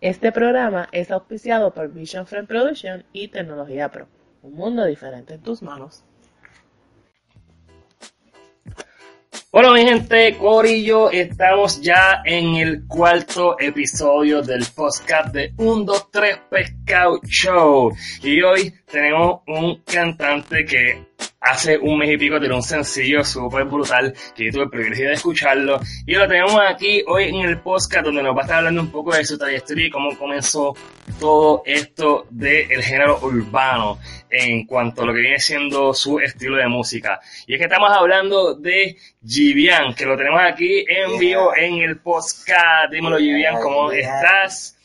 Este programa es auspiciado por Vision Frame Production y Tecnología Pro. Un mundo diferente en tus manos. Bueno, mi gente, Corillo, estamos ya en el cuarto episodio del podcast de 1, 2, 3 Pescado Show. Y hoy tenemos un cantante que hace un mes y pico tiene un sencillo súper brutal que yo tuve el privilegio de escucharlo. Y lo tenemos aquí hoy en el podcast donde nos va a estar hablando un poco de su trayectoria y cómo comenzó todo esto del género urbano en cuanto a lo que viene siendo su estilo de música. Y es que estamos hablando de Givian, que lo tenemos aquí en vivo en el podcast. Dímelo, Givian, ¿cómo estás?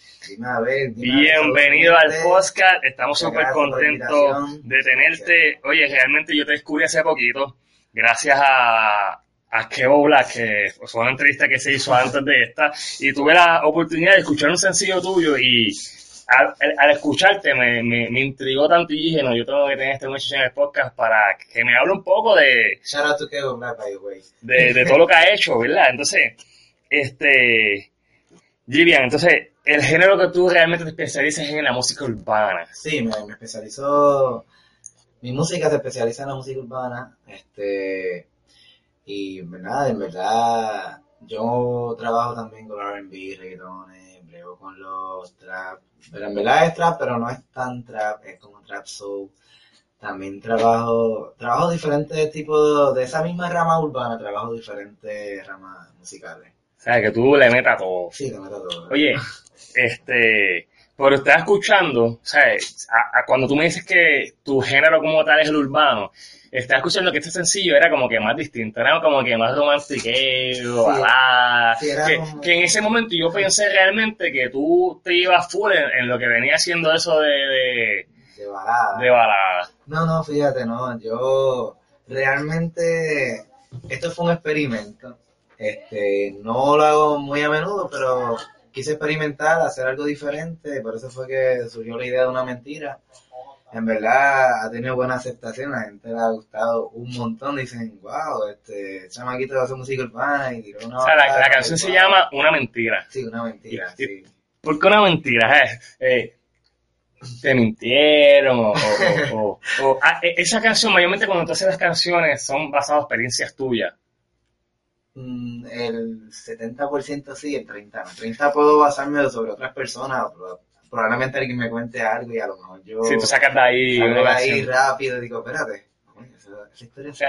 Bienvenido al podcast, estamos súper contentos de tenerte. Oye, realmente yo te descubrí hace poquito, gracias a, a Keo Black, que fue una entrevista que se hizo antes de esta, y tuve la oportunidad de escuchar un sencillo tuyo y al, escucharte me, me, intrigó tanto y dije, no, yo tengo que tener este muchacho en el podcast para que me hable un poco de... Shout out to Black, by the way. De, de todo lo que ha hecho, ¿verdad? Entonces, este... Givian, entonces, el género que tú realmente te especializas es en la música urbana. Sí, me, me especializo... Mi música se especializa en la música urbana, este... Y, nada, en verdad, yo trabajo también con R&B, reggaetones, brego con los trap. Pero en verdad es trap, pero no es tan trap, es como trap soul. También trabajo, trabajo diferentes tipos de, de esa misma rama urbana, trabajo diferentes ramas musicales. O sea, que tú le metas todo. Sí, le metas todo. Oye, este, pero estás escuchando, ¿sabes? A, cuando tú me dices que tu género como tal es el urbano, estás escuchando que este sencillo era como que más distinto, era como que más romantiqueo, balada. que, en ese momento yo pensé realmente que tú te ibas full en, lo que venía siendo eso de, de, de balada. De balada. No, no, fíjate, no, yo realmente, esto fue un experimento este, no lo hago muy a menudo, pero quise experimentar, hacer algo diferente, por eso fue que surgió la idea de una mentira. En verdad ha tenido buena aceptación, la gente le ha gustado un montón, dicen, wow, este chamaquito hace música urbana y tiró una... O sea, la, canción se llama Una Mentira. Sí, una mentira, sí. ¿Por qué una mentira? Eh, eh, te mintieron o, o, o, ah, e, esa canción, mayormente cuando tú haces las canciones son basadas en experiencias tuyas. Mm, el 70% sí, el 30% no. El 30% puedo basarme sobre otras personas, probablemente alguien me cuente algo y a lo mejor yo... Si tú sacas de ahí... de ahí rápido y digo, espérate.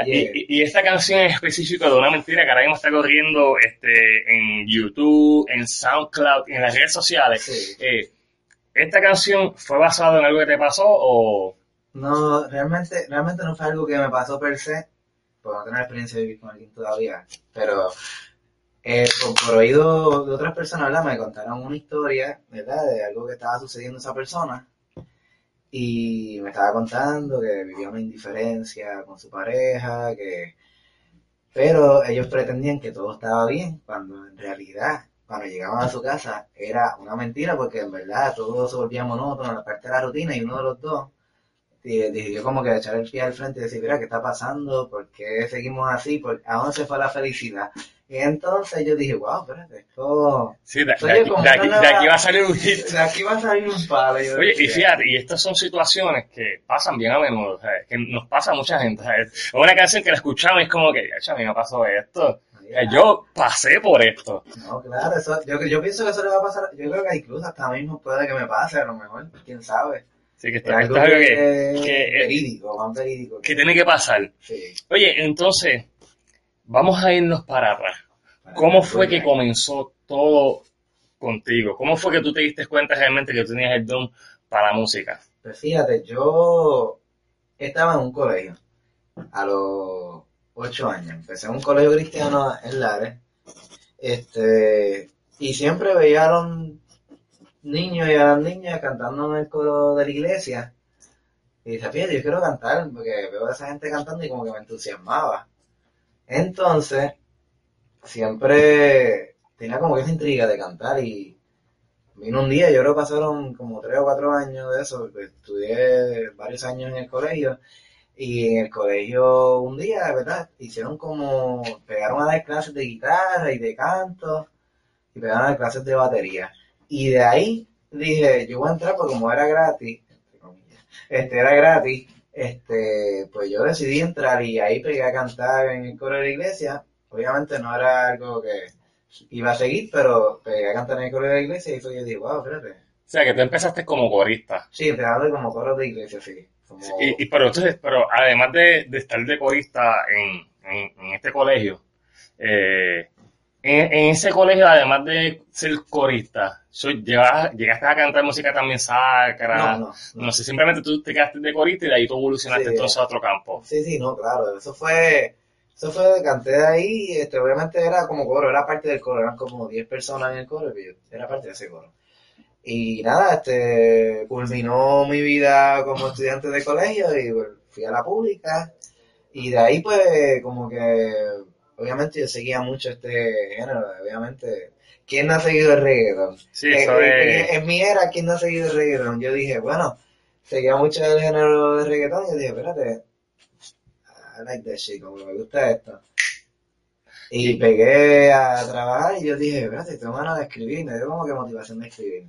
y, esta canción en específico de una mentira que ahora mismo está corriendo este, en YouTube, en SoundCloud, en las redes sociales. Eh, ¿Esta canción fue basada en algo que te pasó o...? No, realmente, realmente no fue algo que me pasó per se por no tener experiencia de vivir con alguien todavía, pero eh, por, oído de otras personas, ¿verdad? Me contaron una historia, ¿verdad? De algo que estaba sucediendo a esa persona y me estaba contando que vivía una indiferencia con su pareja, que... Pero ellos pretendían que todo estaba bien, cuando en realidad, cuando llegaban a su casa, era una mentira, porque en verdad todo se volvía monótono, la parte de la rutina, y uno de los dos y decidió como que echar el pie al frente y decir, mira, ¿qué está pasando? ¿Por qué seguimos así? ¿A dónde se fue la felicidad? Y entonces yo dije, wow, espérate, esto... Sí, de, aquí, va a salir un. De aquí va a salir un palo. Oye, y fíjate, y estas son situaciones que pasan bien a menudo, que nos pasa a mucha gente. Es una canción que la escuchamos y es como que, a mí me pasó esto. Yo pasé por esto. No, claro, eso, yo, yo pienso que eso le va a pasar, yo creo que incluso hasta mismo puede que me pase, a lo mejor, quién sabe. Sí, que está, algo, que, que, que, tiene que pasar. Oye, entonces, vamos a irnos para atrás. ¿Cómo fue que comenzó todo contigo? ¿Cómo fue que tú te diste cuenta realmente que tenías el don para la música? Pues fíjate, yo estaba en un colegio a los ocho años. Empecé en un colegio cristiano en Lares. Este, y siempre veía niños y a las niñas cantando en el coro de la iglesia. Y dice, fíjate, yo quiero cantar, porque veo a esa gente cantando y como que me entusiasmaba. Entonces, siempre tenía como que esa intriga de cantar y vino un día, yo creo que pasaron como tres o cuatro años de eso, porque estudié varios años en el colegio y en el colegio un día, ¿verdad? Hicieron como, pegaron a dar clases de guitarra y de canto y pegaron a dar clases de batería. Y de ahí dije, yo voy a entrar porque como era gratis, este era gratis, este, pues yo decidí entrar y ahí pegué a cantar en el coro de la iglesia. Obviamente no era algo que iba a seguir, pero pegué a cantar en el coro de la iglesia y fue yo dije, wow, espérate. O sea, que tú empezaste como corista. Sí, empezando como coro de iglesia, sí. Como, Y, y- pero entonces, pero además de, de estar de corista en, en, en este colegio, eh, en, en ese colegio, además de ser corista, llevas- llegaste a cantar música también sacra. no, no, no. No sé, simplemente tú te quedaste de corista y de ahí tú evolucionaste Sí. entonces a otro campo. Sí, sí, no, claro, eso fue, eso fue, canté de ahí, este, obviamente era como coro, era parte del coro, eran como 10 personas en el coro, y yo era parte de ese coro. Y nada, este, culminó mi vida como estudiante de colegio y pues, fui a la pública, y de ahí pues como que, obviamente yo seguía mucho este género, obviamente, ¿quién no ha seguido el reggaeton? Sí, Eh, eso eh, es. En mi era, ¿quién no ha seguido el reggaetón? Yo dije, bueno, seguía mucho el género de reggaetón y yo dije, espérate, I like that shit, como me gusta esto. Y pegué a trabajar y yo dije, espérate, tengo ganas de escribir, me dio como que motivación de escribir.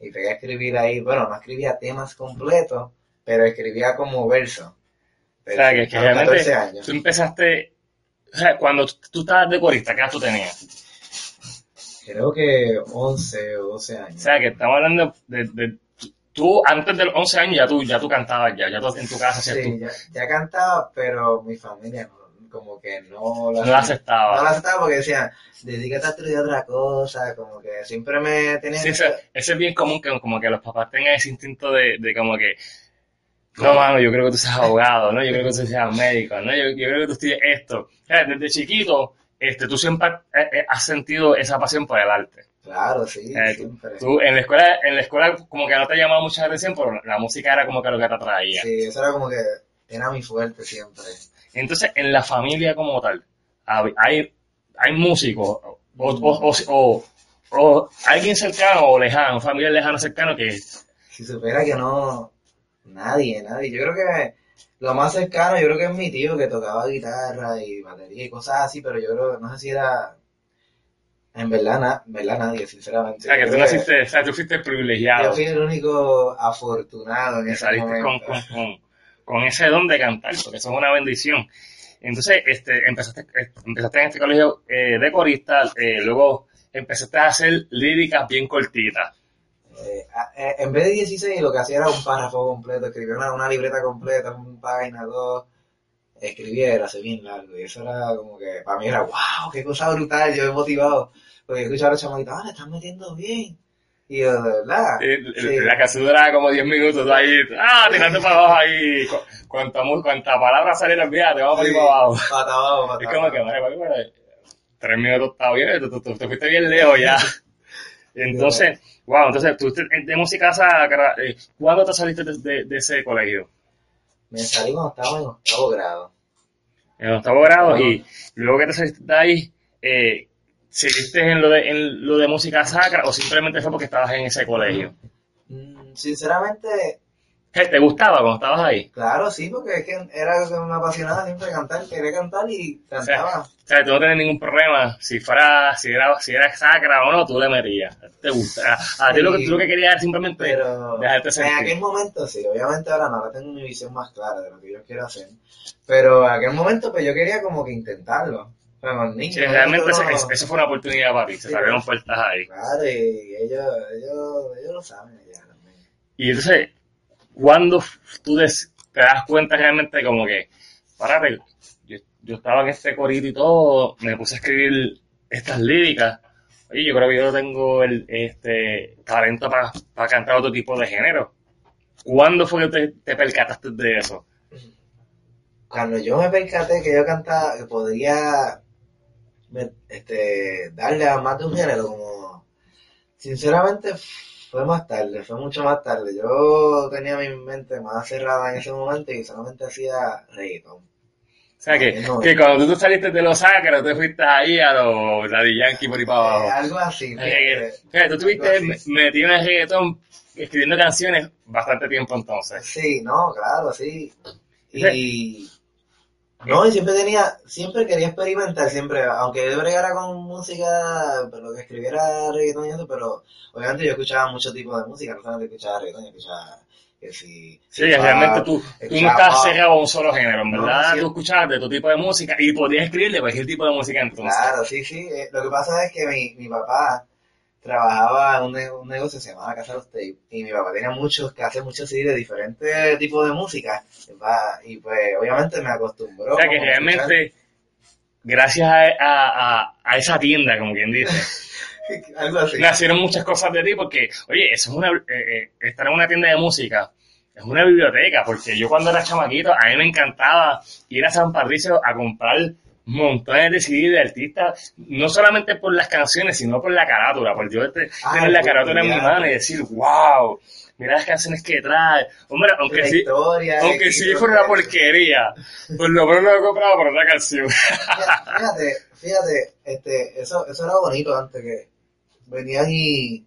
Y pegué a escribir ahí, bueno, no escribía temas completos, pero escribía como verso. O sea, que, que A los 14 realmente tú empezaste, o sea, cuando tú, estabas de corista, ¿qué edad tú tenías? Creo que 11 o 12 O años. sea, que estamos hablando de, de- tú antes de los 11 años ya tú, ya tú cantabas ya, ya tú en tu casa Sí, tú, ya, ya cantaba, pero mi familia no, como que no no la aceptabas. No la aceptaba porque decían, dedícate a estudiar otra cosa, como que siempre me tenían... Sí, eso, eso es bien común que como que los papás tengan ese instinto de, de como que, no, mano, yo creo que tú seas abogado, ¿no? Yo creo que tú seas médico, ¿no? Yo, yo creo que tú estudies esto. Sea, desde chiquito, este, tú siempre eh, eh, has sentido esa pasión por el arte. Claro, sí, Eh, siempre. Tú en la escuela, en la escuela como que no te llamaba mucha atención, pero la música era como que lo que te atraía. Sí, eso era como que era mi fuerte siempre. Entonces, en la familia como tal, hay, hay músicos o, o, o, o- o alguien cercano o lejano, un familiar lejano cercano que Si supiera que no, nadie, nadie. Yo creo que lo más cercano, yo creo que es mi tío que tocaba guitarra y batería y cosas así, pero yo creo, no sé si era, en verdad, na- en verdad nadie, sinceramente. O sea, que Yo tú naciste, o sea, tú fuiste Yo privilegiado. fui el único afortunado en que ese saliste con, momento. con, con, con ese don de cantar, porque eso es una bendición. Entonces, este, empezaste, eh, empezaste en este colegio eh, de corista, eh, luego empezaste a hacer líricas bien cortitas. Eh, a- en vez de 16, lo que hacía era un párrafo completo, escribía una, una libreta completa, una página, dos, escribía, era así bien largo, y eso era como que, para mí era, wow, qué cosa brutal, yo me motivado, porque escuchaba a los chamaquitos, ah, le están metiendo bien, y yo, de verdad, Sí. La canción duraba como 10 minutos, ahí, ah, tirando para abajo ahí, cu- cuanta, palabra saliera, olvídate, vamos para ahí Sí, para abajo. pata abajo, pata Es como abajo. que, madre, papi, pero tres minutos está bien, tú, tú- tú te fuiste bien lejos ya. Entonces, wow, entonces tú de, de música sacra, eh, ¿cuándo te saliste de, de- de ese colegio? Me salí cuando estaba en octavo grado. En octavo grado, y luego que te saliste de ahí, eh, ¿seguiste en lo, de, en lo de música sacra o simplemente fue porque estabas en ese colegio? Mm, Sinceramente, ¿Qué, ¿Te gustaba cuando estabas ahí? claro, sí, porque es que era me apasionaba siempre cantar, quería cantar y cantaba. O sea, tú no tenías ningún problema. Si fuera, si era, si era sacra o no, tú le metías. Te gusta. A, a ti lo que, tú lo que querías era simplemente Pero dejarte en aquel momento sí, obviamente ahora no, ahora tengo mi visión más clara de lo que yo quiero hacer. Pero en aquel momento pues yo quería como que intentarlo. Pero con niños, Sí, realmente eso no- fue una oportunidad para ti. Se Sí. abrieron puertas ahí. Claro, y ellos, ellos, ellos lo saben ya también. Y entonces, cuando tú te das cuenta realmente como que, párate, yo, yo estaba en este corito y todo, me puse a escribir estas líricas. Oye, yo creo que yo tengo el este talento para cantar otro tipo de género. ¿Cuándo fue que te, te percataste de eso? Cuando yo me percaté que yo cantaba, que podría este, darle a más de un género, como sinceramente fue más tarde, fue mucho más tarde. Yo tenía mi mente más cerrada en ese momento y solamente hacía reggaeton. O sea, que, No. que cuando tú saliste de los sacros, te fuiste ahí a los Daddy Yankee por ahí para Eh, abajo. algo así. Eh, eh, tú estuviste metido en el reggaetón, escribiendo canciones bastante tiempo entonces. Sí, no, claro, sí. Y No, y siempre tenía, siempre quería experimentar, siempre, aunque yo bregara con música, pero que escribiera reggaetón y eso, pero obviamente yo escuchaba mucho tipo de música, no solamente escuchaba reggaetón, yo escuchaba que si... Sí, realmente tú, tú no estabas cerrado a un solo género, en No, verdad sí. tú escuchabas de todo tipo de música y podías escribir de cualquier tipo de música entonces. Claro, sí, sí. eh, Lo que pasa es que mi, mi papá trabajaba en un, un negocio que se llamaba Casa de los Tapes y mi papá tenía muchos, que hace muchos CD de diferentes tipos de música y pues obviamente me acostumbró. o sea que realmente, gracias a, a, a, esa tienda, como quien dice, algo así. nacieron muchas cosas de ti porque, oye, eso es una, eh, eh, estar en una tienda de música es una biblioteca, porque yo cuando era chamaquito, a mí me encantaba ir a San Patricio a comprar montones de CD de artistas, no solamente por las canciones, sino por la carátula, por yo este- Ah, tener la pues, carátula en mi mano y decir, wow, mira las canciones que trae. Hombre, aunque la sí, historia, aunque sí fuera una de- porquería, por lo menos lo he comprado por otra canción. Fíjate, fíjate, este, eso, eso era bonito antes que venían y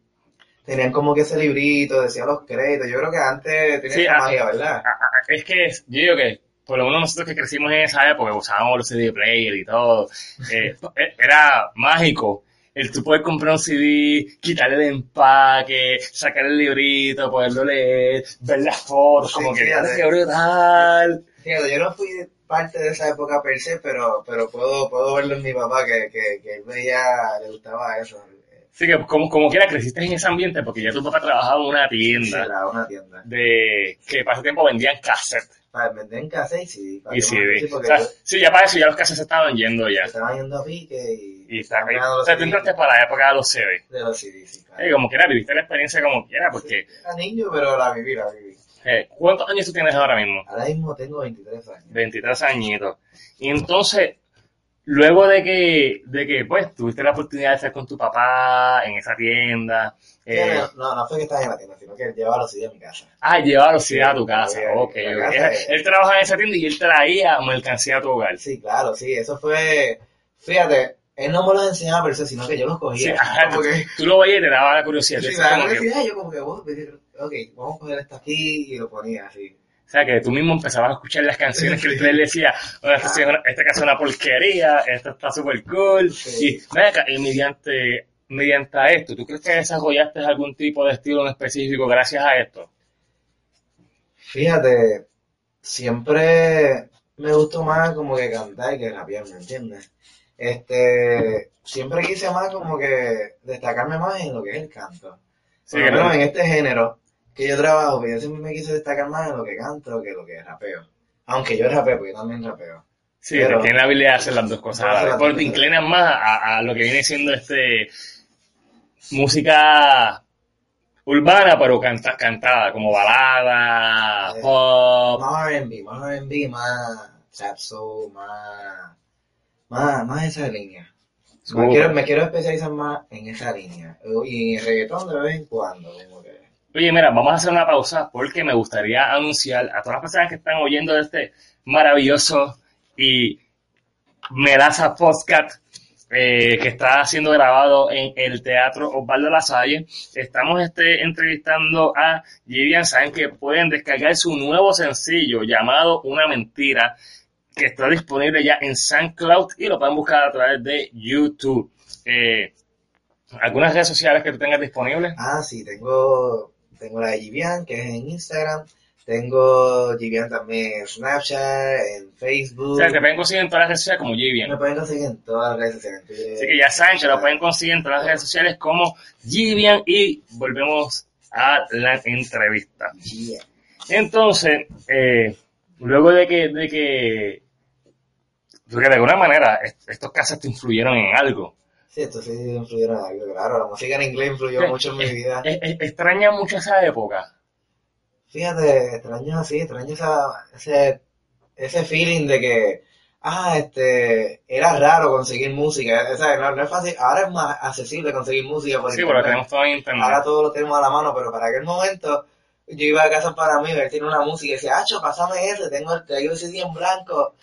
tenían como que ese librito, decía los créditos. Yo creo que antes tenía Sí, esa ah, magia, ¿verdad? Ah, Es que yo digo que, por lo menos nosotros que crecimos en esa época, usábamos los CD player y todo, eh, era mágico. El tú poder comprar un CD, quitarle el empaque, sacar el librito, poderlo leer, ver las fotos, Sí, como que, fíjate. "Ay, qué brutal! Fíjate, yo no fui parte de esa época per se, pero, pero puedo, puedo verlo en mi papá que, que, que él veía, le gustaba eso. Así que, como, como quiera, creciste en ese ambiente porque ya tu papá trabajaba en una Sí, tienda era una tienda. de que para ese tiempo vendían cassette Para vender en casa y sí. para y CD. Sí, O sea, yo- sí, ya para eso ya los cassettes se estaban yendo ya. estaban yendo a pique y... Y está, ganando o sea, tú entraste para la época de los CD. De los CD, sí, claro. Eh, como quiera, viviste la experiencia como quiera, porque Era niño, pero la viví, la viví. eh, ¿cuántos años tú tienes ahora mismo? Ahora mismo tengo 23 años. 23 añitos. Y entonces, luego de que, de que pues, tuviste la oportunidad de estar con tu papá en esa tienda, eh, no, no fue que estaba en la tienda, sino que él llevaba los CD a mi casa. ah, llevar los Sí, a tu casa, sí, ok, a la ok. casa Él, trabajaba en esa tienda y él traía mercancía a tu hogar. Sí, claro, sí, eso fue... Fíjate, él no me los enseñaba per se, sino que yo los Sí, cogía. ajá, como tú, que... tú lo veías y te daba la curiosidad. Sí, que- decía, yo como que, vos, ok, vamos a coger esto aquí y lo ponía así. O sea, que tú mismo empezabas a escuchar las canciones que Sí. él decía, "Bueno, esta, canción es una porquería, esta está súper cool. Sí. Y, acá, y mediante, mediante a esto, ¿tú crees que desarrollaste algún tipo de estilo en específico gracias a esto? Fíjate, siempre me gustó más como que cantar que rapear, ¿me entiendes? Este, siempre quise más como que destacarme más en lo que es el canto. Sí, Por lo que menos no- en este género que yo trabajo, pues yo siempre me quise destacar más en lo que canto que lo que rapeo. Aunque yo rapeo, porque yo también rapeo. Sí, Pero- tienes la habilidad de hacer las dos cosas. a la vez. te inclinas más a, a lo que viene siendo este música urbana, pero canta- cantada, como balada, Eh, pop. Más R&B, más R&B, más trap soul, más, más, más esa línea. Me quiero, me quiero especializar más en esa línea. Y en reggaetón de vez en cuando. Como que... Oye, mira, vamos a hacer una pausa porque me gustaría anunciar a todas las personas que están oyendo este maravilloso y melaza podcast eh, que está siendo grabado en el Teatro Osvaldo Lasalle. Estamos este, entrevistando a Vivian. Saben que pueden descargar su nuevo sencillo llamado Una Mentira, que está disponible ya en SoundCloud y lo pueden buscar a través de YouTube. Eh, ¿Algunas redes sociales que tú tengas disponibles? Ah, sí, tengo, tengo la de Givian, que es en Instagram. Tengo Givian también en Snapchat, en O Facebook. sea, te pueden conseguir en todas las redes sociales como Jivian. Me pueden conseguir en todas las redes sociales. Así que ya saben que lo pueden conseguir en todas las redes sociales como Jivian y volvemos a la entrevista. Yeah. Entonces, eh, luego de que, de que, porque de alguna manera est- estos casos te influyeron en algo. Sí, esto sí influyeron en algo, claro. La música en inglés influyó Sí, mucho en mi vida. es- es- extraña mucho esa época. Fíjate, extraño así, extraño esa, ese, ese feeling de que, ah, este, era raro conseguir música, o sea, no, no es fácil, ahora es más accesible conseguir música por Sí, porque internet. tenemos todo en internet. ahora todo lo tenemos a la mano, pero para aquel momento, yo iba a casa para mí, él tiene una música y decía, Acho, pásame ese, tengo el, tengo el CD en blanco,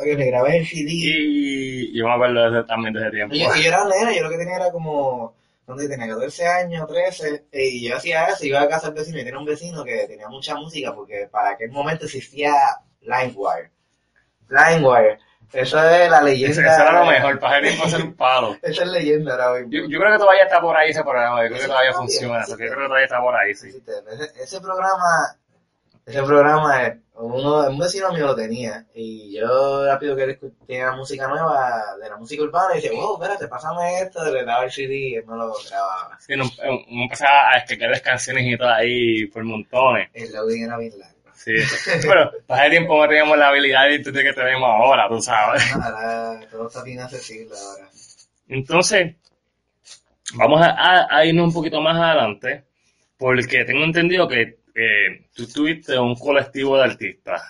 Oye, me grabé el CD. Y yo me acuerdo de ese- también de ese tiempo. Y yo, y yo era nena, yo lo que tenía era como, donde tenía 14 años, 13, y yo hacía eso, iba a casa del vecino y tenía un vecino que tenía mucha música porque para aquel momento existía LimeWire. LimeWire. Eso es la leyenda. Eso, era lo mejor, para tiempo hacer un palo. Esa es leyenda ahora mismo. Yo, yo creo que todavía está por ahí ese programa, yo creo que todavía funciona, yo creo que todavía está por ahí, sí. Ese programa, ese programa, eh, uno, un vecino mío lo tenía y yo rápido que él tenía música nueva de la música urbana y dice, wow, espérate, pásame esto, le daba el CD y él me lo grababa. Sí, uno, uno empezaba a descargar las canciones y todo ahí por montones. El loading era bien largo. Sí. Pero para ese tiempo no teníamos la habilidad de internet que tenemos ahora, tú sabes. Todo está bien accesible ahora. Entonces, vamos a, a- a irnos un poquito más adelante, porque tengo entendido que eh, tú tuviste un colectivo de artistas.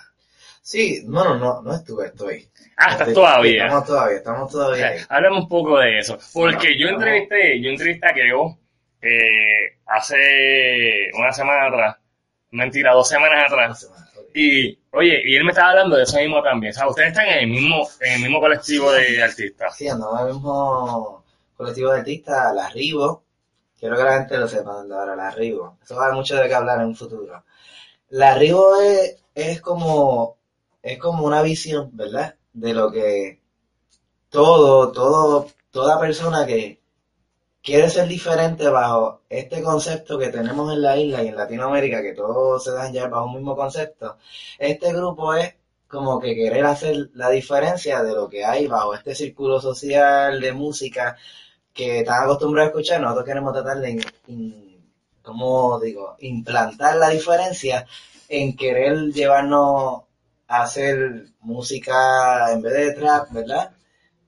Sí, bueno, no, no estuve, estoy. Ah, estás Estoy- todavía. Estamos todavía, estamos todavía ahí. Háblame un poco de eso, porque No, yo no. entrevisté, yo entrevisté a Keo eh, hace una semana atrás, mentira, dos semanas No atrás, y oye, y él me estaba hablando de eso mismo también, o sea, ustedes están en el mismo, en el mismo colectivo de artistas. Sí, andamos en el mismo colectivo de artistas, la Rivo. Quiero que la gente lo sepa de ahora, la Rivo. Eso va a haber mucho de qué hablar en un futuro. La Rivo es, es como, es como una visión, ¿verdad? De lo que todo, todo, toda persona que quiere ser diferente bajo este concepto que tenemos en la isla y en Latinoamérica, que todos se dan ya bajo un mismo concepto, este grupo es como que querer hacer la diferencia de lo que hay bajo este círculo social de música que están acostumbrados a escuchar, nosotros queremos tratar de, in- in- ¿cómo digo?, implantar la diferencia en querer llevarnos a hacer música en vez de trap, ¿verdad?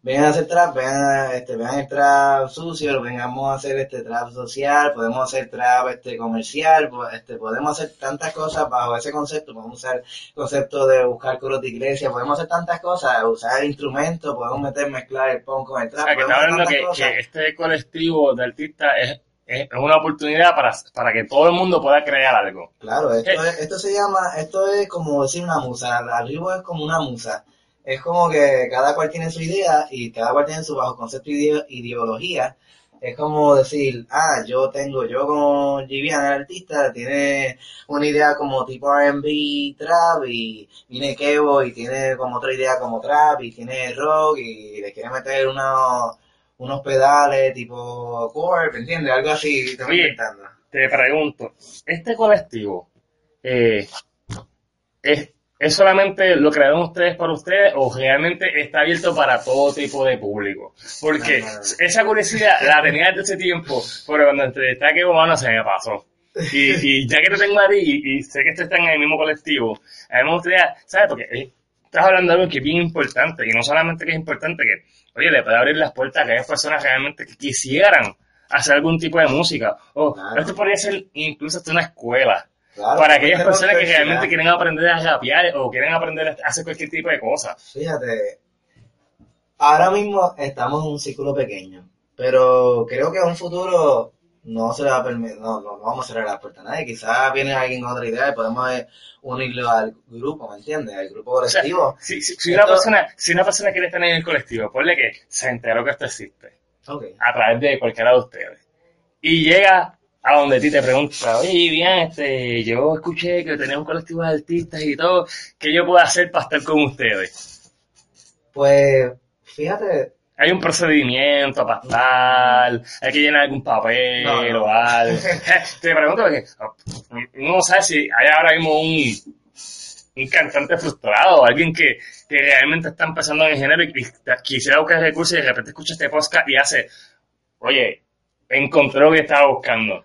Vengan a hacer trap, vengan, este, vean el trap sucio, vengamos a hacer este trap social, podemos hacer trap este comercial, este, podemos hacer tantas cosas bajo ese concepto, podemos usar concepto de buscar coros de iglesia, podemos hacer tantas cosas, usar instrumentos, podemos meter, mezclar el punk con el O trap, sea, que está hablando que, que este colectivo de artistas es, es una oportunidad para, para que todo el mundo pueda crear algo. Claro, esto, Eh. es, esto se llama, esto es como decir una musa, arriba es como una musa. Es como que cada cual tiene su idea y cada cual tiene su bajo concepto y ide- ideología. Es como decir, ah, yo tengo, yo como Givian, el artista, tiene una idea como tipo R&B trap y viene Kevo y tiene como otra idea como trap y tiene rock y le quiere meter unos, unos pedales tipo core, ¿me entiendes? Algo así, te estoy Oye. inventando. Te pregunto, ¿este colectivo eh, es, es solamente lo crearon ustedes para ustedes o realmente está abierto para todo tipo de público? Porque No, no, no. esa curiosidad la tenía desde ese tiempo, pero cuando entrevisté a Kevo Mano se me pasó. Y, y ya que te tengo a ti y, y sé que ustedes están en el mismo colectivo, a mí me gustaría, ¿sabes? Porque eh, estás hablando de algo que es bien importante, y no solamente que es importante, que, oye, le puede abrir las puertas a aquellas personas realmente que quisieran hacer algún tipo de música. O esto podría ser incluso hasta una escuela. Claro, para aquellas personas que realmente quieren aprender a rapear o quieren aprender a hacer cualquier tipo de cosa. Fíjate, ahora mismo estamos en un círculo pequeño, pero creo que a un futuro no se le va a permitir, no, no, vamos a cerrar la puerta a nadie. Quizás viene alguien con otra idea y podemos eh, unirlo al grupo, ¿me entiendes? Al grupo O sea, colectivo. si, una persona, si una persona quiere estar en el colectivo, ponle que se enteró que esto existe Ok. a través de cualquiera de ustedes y llega a donde ti te pregunta, oye, bien, este, yo escuché que tenía un colectivo de artistas y todo, ¿qué yo puedo hacer para estar con ustedes? Pues, fíjate, Hay un procedimiento para estar, hay que llenar algún papel No, no. o algo. Te pregunto porque uno no sabe si hay ahora mismo un, un cantante frustrado alguien que, que realmente está empezando en el género y y quisiera buscar recursos y de repente escucha este podcast y hace, oye, encontré lo que estaba buscando.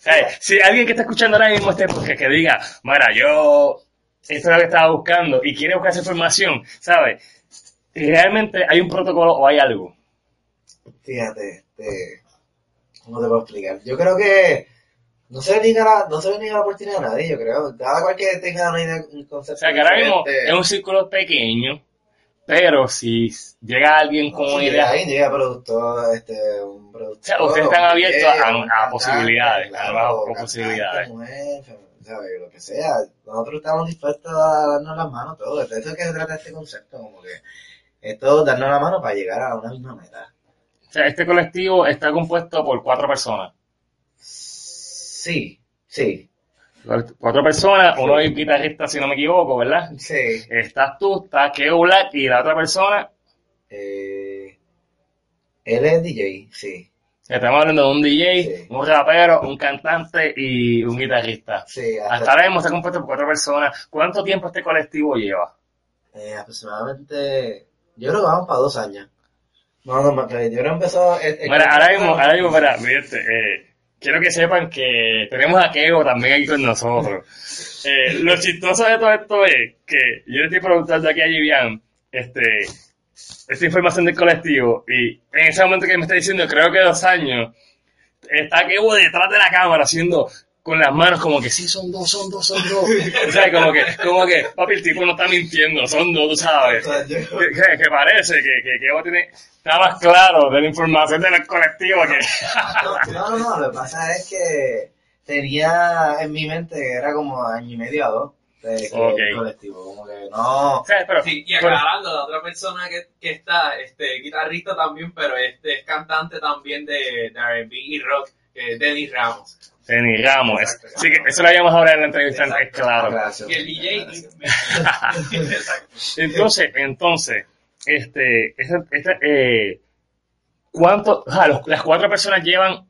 ¿Sabes? Si alguien que está escuchando ahora mismo este podcast que diga, mira, yo esto es lo que estaba buscando y quiere buscar esa información, ¿sabes? Realmente hay un protocolo o hay algo. fíjate, este, ¿cómo te puedo explicar? Yo creo que no se le niega la, no se le niega la oportunidad a nadie, yo creo. Cada cual que tenga una idea, un O concepto sea, que ahora mismo es un círculo pequeño, pero si llega alguien con una idea, Ahí llega productor, este, un productor. O sea, ustedes están abiertos a- posibilidades, a nuevas posibilidades. mujer, ¿sabes? Lo que sea. Nosotros estamos dispuestos a darnos las manos todos. De eso es que se trata este concepto, como que esto darnos la mano para llegar a una misma meta. o sea, este colectivo está compuesto por cuatro personas. Sí, sí. Cuatro personas, uno es guitarrista, si no me equivoco, ¿verdad? Sí. Estás tú, está Keo Black y la otra persona, Eh, él es DJ, sí. estamos hablando de un DJ, Sí. un rapero, un cantante y un guitarrista. Sí, Hasta hasta, ahora mismo está compuesto por cuatro personas. ¿Cuánto tiempo este colectivo lleva? eh, aproximadamente, yo creo que vamos para dos años. No, no, pero yo creo que empezó... el- el- Mira, ahora mismo, ahora mismo, espera, fíjate, eh, quiero que sepan que tenemos a Keo también aquí con nosotros. Eh, lo chistoso de todo esto es que yo le estoy preguntando aquí a Vivian, este, esta información del colectivo, y en ese momento que me está diciendo, creo que dos años, está Keo detrás de la cámara haciendo con las manos como que sí, son dos, son dos, son dos. O sea, como que, como que, papi, el tipo no está mintiendo, son dos, tú sabes. Que, que- que parece que, que, que Evo tiene, está más claro de la información del colectivo que... No, no, no, lo que pasa es que tenía en mi mente que era como año y medio a dos de que Ok. el colectivo, como que no... Sí, y pero- aclarando, la otra persona que, que está, este, guitarrista también, pero este es cantante también de, de R&B y rock, que es Dennis Ramos. Denny Ramos. es- Exacto. sí, que eso lo habíamos ahora en la entrevista, Exacto. es claro. Gracias. Y el DJ... Gracias. Exacto. Entonces, entonces, este, esta- esta, eh, ¿cuánto, o sea, los- las cuatro personas llevan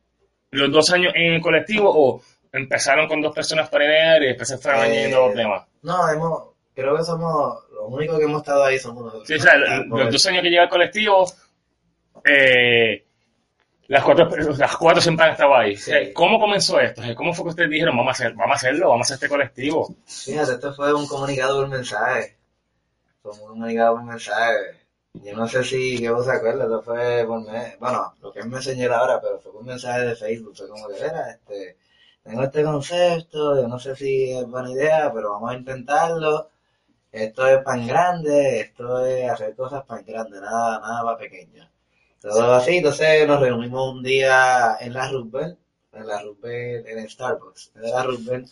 los dos años en el colectivo o empezaron con dos personas primero y después se fueron Eh, añadiendo los demás? No, hemos, creo que somos, los únicos que hemos estado ahí somos nosotros. Sí, o sea, los, los dos años que lleva el colectivo, eh, las cuatro, las cuatro siempre han estado ahí. Sí. Sea, ¿Cómo comenzó esto? Sea, ¿Cómo fue que ustedes dijeron, vamos a, hacer, vamos a hacerlo, vamos a hacer este colectivo? Fíjate, esto fue un comunicado por mensaje. Fue un comunicado por mensaje. Yo no sé si que vos se acuerdas, esto fue por me- bueno, lo que es Messenger ahora, pero fue por mensaje de Facebook, fue como que era, este, tengo este concepto, yo no sé si es buena idea, pero vamos a intentarlo. Esto es pan grande, esto es hacer cosas pan grande, nada, nada para pequeño. Todo así, entonces nos reunimos un día en la Roosevelt, en la Roosevelt, en el Starbucks, en la Roosevelt,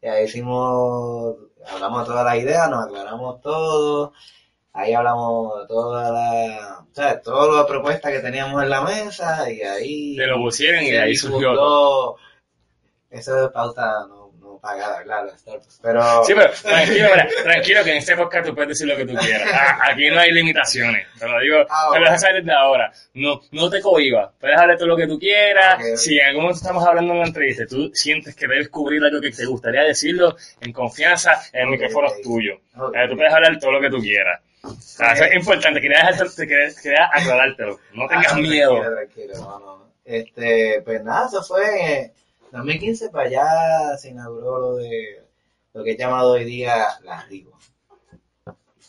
y ahí hicimos, hablamos de todas las ideas, nos aclaramos todo, ahí hablamos de toda la, o sea, todas las propuestas que teníamos en la mesa, y ahí Se lo pusieron y de ahí surgió todo. Eso es pauta no pagada, claro, Starbucks, pero... Sí, pero tranquilo, mira, tranquilo que en este podcast tú puedes decir lo que tú quieras. Ah, Aquí no hay limitaciones. Te lo digo, Ah, te lo bueno. dejas desde ahora. No, no te cohibas. Puedes hablar todo lo que tú quieras. Ok, ok. Si en algún momento estamos hablando en una entrevista tú sientes que debes cubrir algo que te gustaría decirlo, en confianza, el Ok, micrófono ok. es tuyo. Ok. Eh, tú puedes hablar todo lo que tú quieras. O sea, eso es importante. Quería, dejarte, quería, quería aclarártelo. No tengas Ah, miedo. Tranquilo, tranquilo, no, no. Este, pues nada, eso fue en 2015 para allá se inauguró lo de lo que es llamado hoy día la Rivo.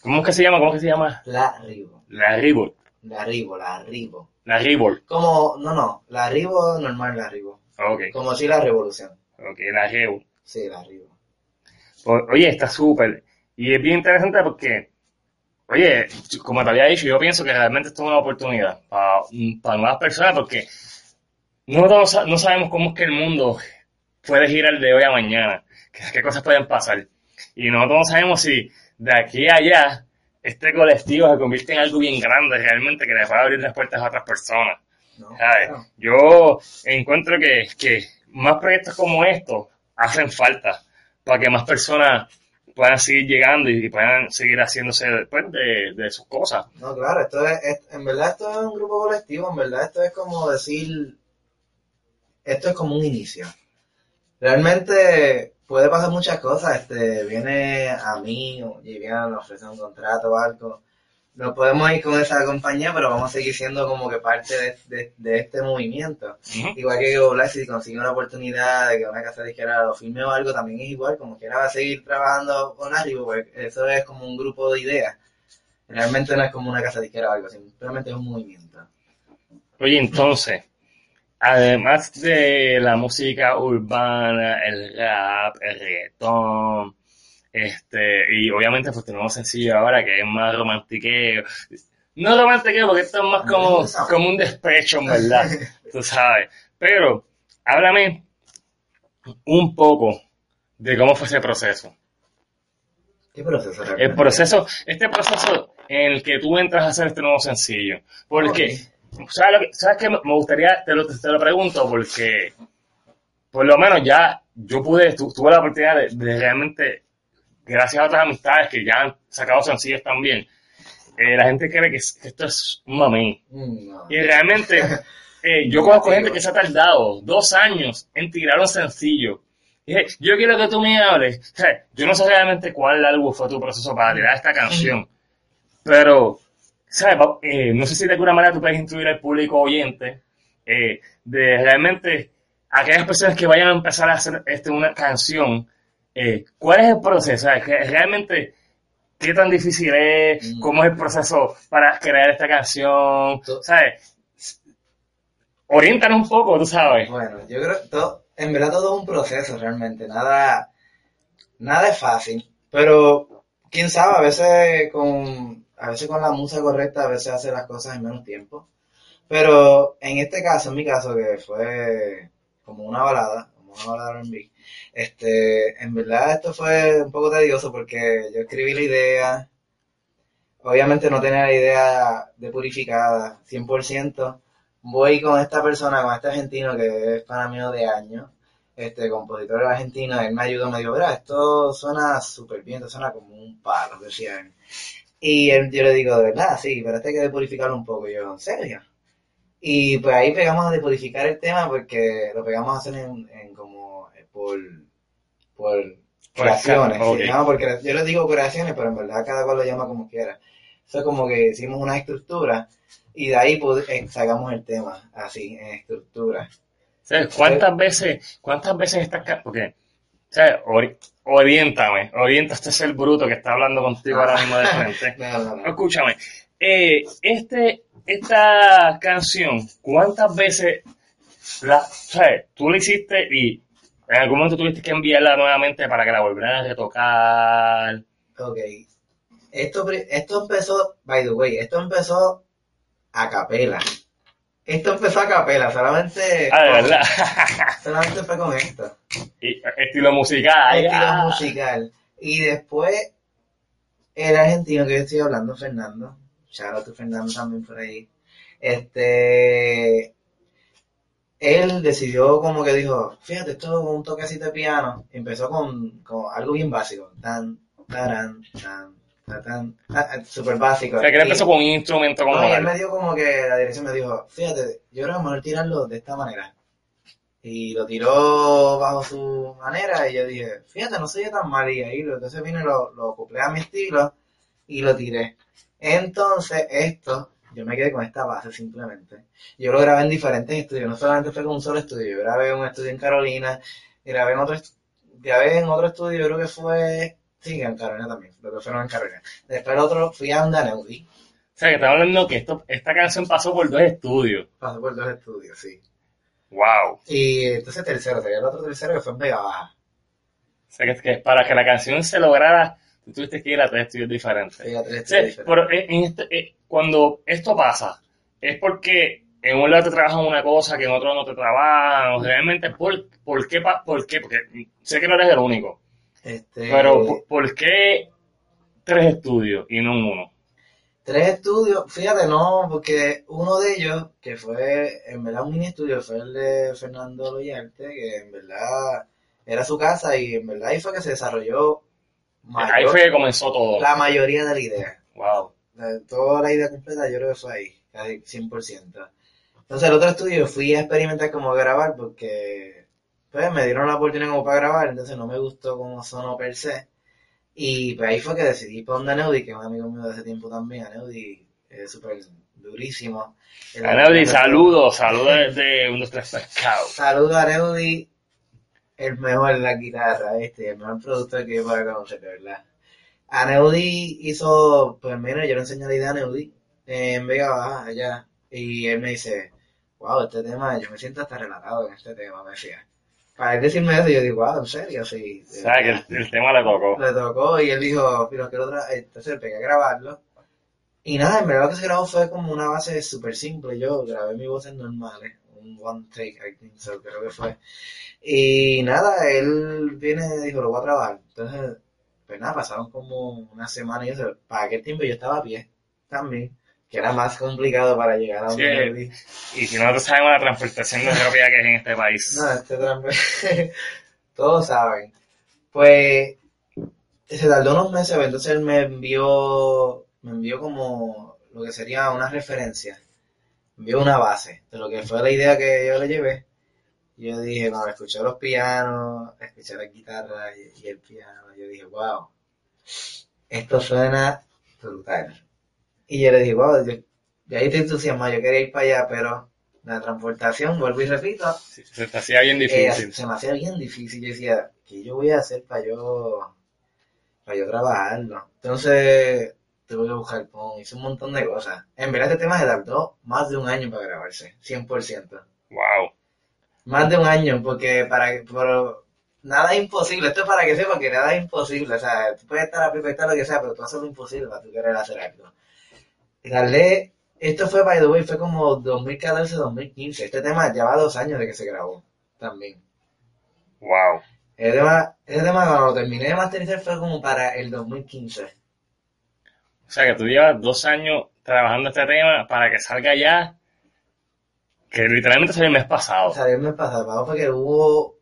¿Cómo es que se llama? ¿Cómo es que se llama? La Rivo. La Ribol. La Rivo, la Rivo. La Ribol. Como, no, no, la Rivo normal, la Rivo. Ok. Como si la revolución. Ok, la Ribol. Sí, la Rivo. O- Oye, está súper. Y es bien interesante porque, oye, como te había dicho, yo pienso que realmente esto es una oportunidad para, para nuevas personas porque no, todos- no sabemos cómo es que el mundo puede girar de hoy a mañana, qué, cosas pueden pasar. Y nosotros no sabemos si de aquí a allá este colectivo se convierte en algo bien grande realmente que le pueda abrir las puertas a otras personas. Yo encuentro que, que más proyectos como estos hacen falta para que más personas puedan seguir llegando y puedan seguir haciéndose después de, de sus cosas. No, claro, esto es, es- en verdad esto es un grupo colectivo, en verdad esto es como decir, esto es como un inicio. Realmente puede pasar muchas cosas, este, viene a mí o Vivian nos ofrece un contrato o algo, nos podemos ir con esa compañía, pero vamos a seguir siendo como que parte de, de- de este movimiento. Igual que Black, si consigue una oportunidad de que una casa disquera lo filme o algo, también es igual, como quiera va a seguir trabajando con Arriba, porque eso es como un grupo de ideas. Realmente no es como una casa disquera o algo, simplemente es un movimiento. Oye, entonces, además de la música urbana, el rap, el reggaetón, este, y obviamente pues tenemos sencillo ahora que es más romantiqueo. No romantiqueo porque esto es más como, como un despecho, en verdad, tú sabes. Pero, háblame un poco de cómo fue ese proceso. ¿Qué proceso El proceso, este proceso en el que tú entras a hacer este nuevo sencillo. Porque, ¿sabes, lo que- ¿sabes qué? Me gustaría, te lo, te lo pregunto, porque por lo menos ya yo pude, tu- tuve la oportunidad de, de realmente, gracias a otras amistades que ya han sacado sencillos también, eh, la gente cree que, que esto es un mami. Mm, no. Y realmente, eh, yo conozco gente que se ha tardado dos años en tirar un sencillo. Y dije, yo quiero que tú me hables. O sea, yo no sé realmente cuál álbum fue tu proceso para tirar esta canción, pero, ¿sabes? Eh, no sé si de alguna manera tú puedes instruir al público oyente eh, de realmente aquellas personas que vayan a empezar a hacer este, una canción, eh, ¿cuál es el proceso? Que realmente, ¿qué tan difícil es? Mm. ¿Cómo es el proceso para crear esta canción? ¿Sabes? Orientan un poco, tú sabes. Bueno, yo creo que todo, en verdad todo es un proceso realmente, nada, nada es fácil, pero quién sabe, a veces con, a veces con la música correcta, a veces hace las cosas en menos tiempo, pero en este caso, en mi caso, que fue como una balada, como una balada R&B, este, en verdad esto fue un poco tedioso porque yo escribí la idea, obviamente no tenía la idea de purificada 100%, voy con esta persona, con este argentino que es para mí de años, este compositor argentino, él me ayudó, me dijo, mira, esto suena súper bien, esto suena como un palo, decía él. Y él, yo le digo, de verdad, sí, pero este hay que depurificarlo un poco, y yo, ¿en serio? Y pues ahí pegamos a depurificar el tema porque lo pegamos a hacer en, en como eh, por, por creaciones, ok. se llama por crea- yo les digo creaciones, pero en verdad cada cual lo llama como quiera. Eso es como que hicimos una estructura y de ahí pud- eh, sacamos el tema, así, en estructura. ¿Cuántas veces, cuántas veces estás... ca- Porque, ¿sabes? Ori- oriéntame, orienta este ser bruto que está hablando contigo ahora mismo de frente. No, no, no. Escúchame, eh, este, esta canción, ¿cuántas veces la, sabes, tú la hiciste y en algún momento tuviste que enviarla nuevamente para que la volvieran a retocar? Ok. Esto, esto empezó, by the way, esto empezó a capela. Esto empezó a capela, solamente, Ah, de verdad. solamente fue con esto. y, estilo musical. estilo ah. musical. Y después, el argentino que yo estoy hablando, Fernando, shout out to Fernando también por ahí, este, él decidió como que dijo, fíjate, esto es un toquecito de piano, empezó con, con algo bien básico, tan, taran, tan, tan, tan, ah, ah, súper básico. O sea, que él empezó con un instrumento como no, y él me dio como que la dirección me dijo, fíjate, yo creo que mejor tirarlo de esta manera. Y lo tiró bajo su manera y yo dije, fíjate, no soy tan mal. Y ahí lo- entonces vine, lo, lo acoplé a mi estilo y lo tiré. Entonces esto, yo me quedé con esta base simplemente. Yo lo grabé en diferentes estudios, no solamente fue con un solo estudio, yo grabé en un estudio en Carolina, grabé en otro, grabé en otro estudio, yo creo que fue, sí, en Carolina también, lo que fueron en Carolina. Después el otro fui a Andaneudi, O sea, que estamos hablando que esto, esta canción pasó por dos estudios. pasé por dos estudios, sí. Wow. Y entonces tercero, sería el otro tercero que fue en Vega Baja. O sea, que, para que la canción se lograra, tú tuviste que ir a tres estudios diferentes. Vega tres Sí, estudios diferentes. pero en este- eh, cuando esto pasa, es porque en un lado te trabajan una cosa que en otro no te trabajan, o realmente, ¿por, por, qué, ¿por qué? Porque sé que no eres el único, Este, pero ¿por, qué tres estudios y no uno? Tres estudios, fíjate, no, porque uno de ellos, que fue en verdad un mini estudio, fue el de Fernando Loyarte, que en verdad era su casa y en verdad ahí fue que se desarrolló mayor- Ahí fue que comenzó todo. la mayoría de la idea. Wow. De toda la idea completa yo creo que fue ahí, casi 100%. Entonces el otro estudio fui a experimentar cómo grabar porque pues me dieron la oportunidad como para grabar, entonces no me gustó cómo sonó per se. Y pues ahí fue que decidí poner a Neudi, que es un amigo mío de hace tiempo también, a Neudi es súper durísimo. El- Aneudi, saludos, saludos de un, dos, tres pescados. Saludos a Neudi, el mejor en la guitarra, este, el mejor productor que yo pueda conocer, de verdad. A Neudi hizo, pues mira, yo le enseñé la idea a Neudi en Vega Baja, allá, y él me dice, wow, este tema, yo me siento hasta relatado en este tema, me decía. Para él decirme eso, yo digo, wow, en serio, sí. O sea, que verdad". el, el tema le tocó. Le tocó y él dijo, pero quiero otra, entonces pegué a grabarlo. Y nada, en verdad lo que se grabó fue como una base súper simple. Yo grabé mi voz en normales, un one take, I think so, creo que fue. Y nada, él viene y dijo, lo voy a trabajar. Entonces, pues nada, pasaron como una semana y eso. Para aquel tiempo yo estaba a pie también, que era más complicado para llegar a Sí. yo vi. Y si no, tú sabemos la transportación de propia que es en este país. No, este trampa. Todos saben. Pues se tardó unos meses, pero entonces él me envió, me envió como lo que sería una referencia. Me envió una base de lo que fue la idea que yo le llevé. Yo dije, cuando escuché los pianos, escuché la guitarra y, y el piano, yo dije, wow, esto suena brutal. Y yo le dije, wow, yo, yo ahí estoy entusiasmado, yo quería ir para allá, pero la transportación, vuelvo y repito, Sí, se te hacía bien eh, difícil. se me hacía bien difícil. Yo decía, ¿qué yo voy a hacer para yo, para yo trabajarlo? Entonces, tuve que buscar con, hice un montón de cosas. En verdad este tema se tardó más de un año para grabarse, 100%. Wow. Más de un año, porque para que, pero nada es imposible. Esto es para que sepa que nada es imposible. O sea, tú puedes estar a estar lo que sea, pero tú haces lo imposible para tú querer hacer algo. Y darle, esto fue, by the way, fue como 2014-2015. Este tema lleva dos años de que se grabó también. Wow. Ese tema, ese tema cuando lo terminé de masterizar fue como para el 2015. O sea que tú llevas dos años trabajando este tema para que salga ya, que literalmente salió el mes pasado. Salió el mes pasado, pasó fue que hubo,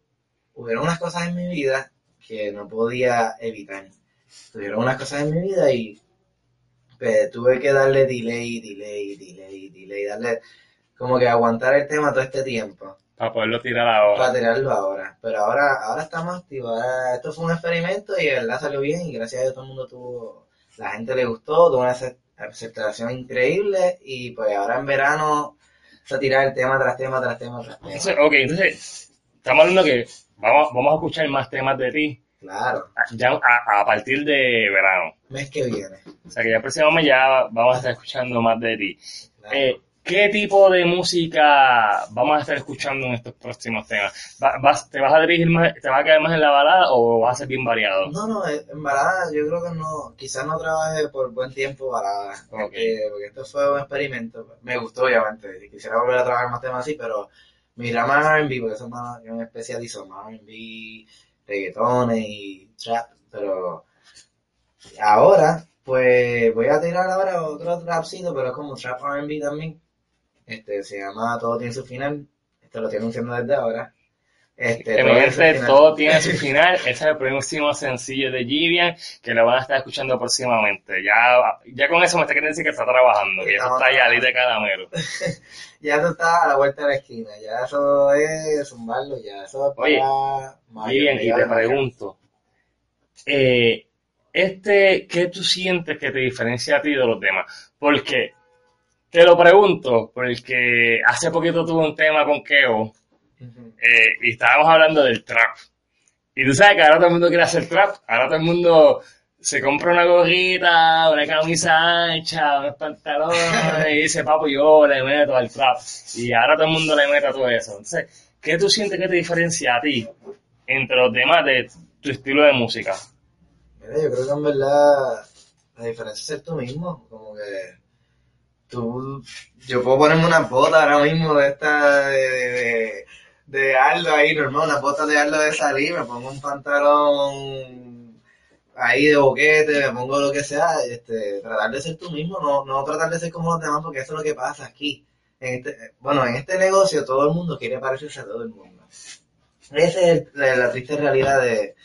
hubieron unas cosas en mi vida que no podía evitar. Tuvieron unas cosas en mi vida y tuve que darle delay, delay, delay, delay, darle como que aguantar el tema todo este tiempo Para poderlo tirar ahora. para tirarlo ahora. Pero ahora, ahora estamos activos. Ahora, esto fue un experimento y de verdad salió bien y gracias a Dios todo el mundo tuvo, la gente le gustó, tuvo una acep- aceptación increíble y pues ahora en verano se tirar el tema tras tema tras tema tras tema. Entonces, ok, entonces, estamos hablando que vamos, vamos a escuchar más temas de ti Claro, ya a, a partir de verano. Mes que viene. O sea que ya el próximo mes ya vamos a estar escuchando más de ti. Claro. Eh, ¿Qué tipo de música vamos a estar escuchando en estos próximos temas? Vas- ¿Te vas a dirigir más, te vas a quedar más en la balada o vas a ser bien variado? No, no, eh, en balada yo creo que no, quizás no trabaje por buen tiempo balada, porque, porque esto fue un experimento. Me gustó obviamente, quisiera volver a trabajar más temas así, pero mi rama es R&B, porque eso es más, yo me especializo más R&B, reggaetones y trap, pero ahora, pues voy a tirar ahora otro trapcito, pero es como trap R&B también. Este, se llama Todo tiene su final, esto lo estoy anunciando desde ahora. Este, Que mi Todo tiene su final. todo tiene su final. Este es el próximo sencillo de Givian, que lo van a estar escuchando próximamente. Ya, ya con eso me está queriendo decir que está trabajando, que ya Estamos está ya trabajando. de caramelo. Ya eso está a la vuelta de la esquina, ya eso es zumbarlo, ya eso es Oye, para Givian, y te pregunto, eh, este, ¿qué tú sientes que te diferencia a ti de los demás? Porque, te lo pregunto, porque hace poquito tuve un tema con Keo, eh, y estábamos hablando del trap. Y tú sabes que ahora todo el mundo quiere hacer trap. Ahora todo el mundo se compra una gorrita, una camisa ancha, unos pantalones y dice, papo, yo le meto al trap. Y ahora todo el mundo le mete a todo eso. Entonces, ¿qué tú sientes que te diferencia a ti entre los demás de tu estilo de música? Mira, yo creo que en verdad la diferencia es ser tú mismo, como que tú, yo puedo ponerme una bota ahora mismo de esta, de, de, Aldo ahí, normal, una bota de Aldo de salir, me pongo un pantalón ahí de boquete, me pongo lo que sea, este, tratar de ser tú mismo, no, no tratar de ser como los demás, porque eso es lo que pasa aquí. En este, bueno, en este negocio todo el mundo quiere parecerse a todo el mundo. Esa es el- la, la triste realidad de,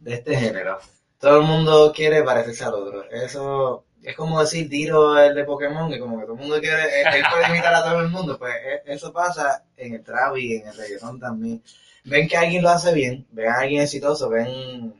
de este género. Todo el mundo quiere parecerse al otro. Eso es como decir Tiro el de Pokémon, que como que todo el mundo quiere, él él puede imitar a todo el mundo. Pues e- eso pasa en el trap y en el reggaetón también. Ven que alguien lo hace bien, ven a alguien exitoso, ven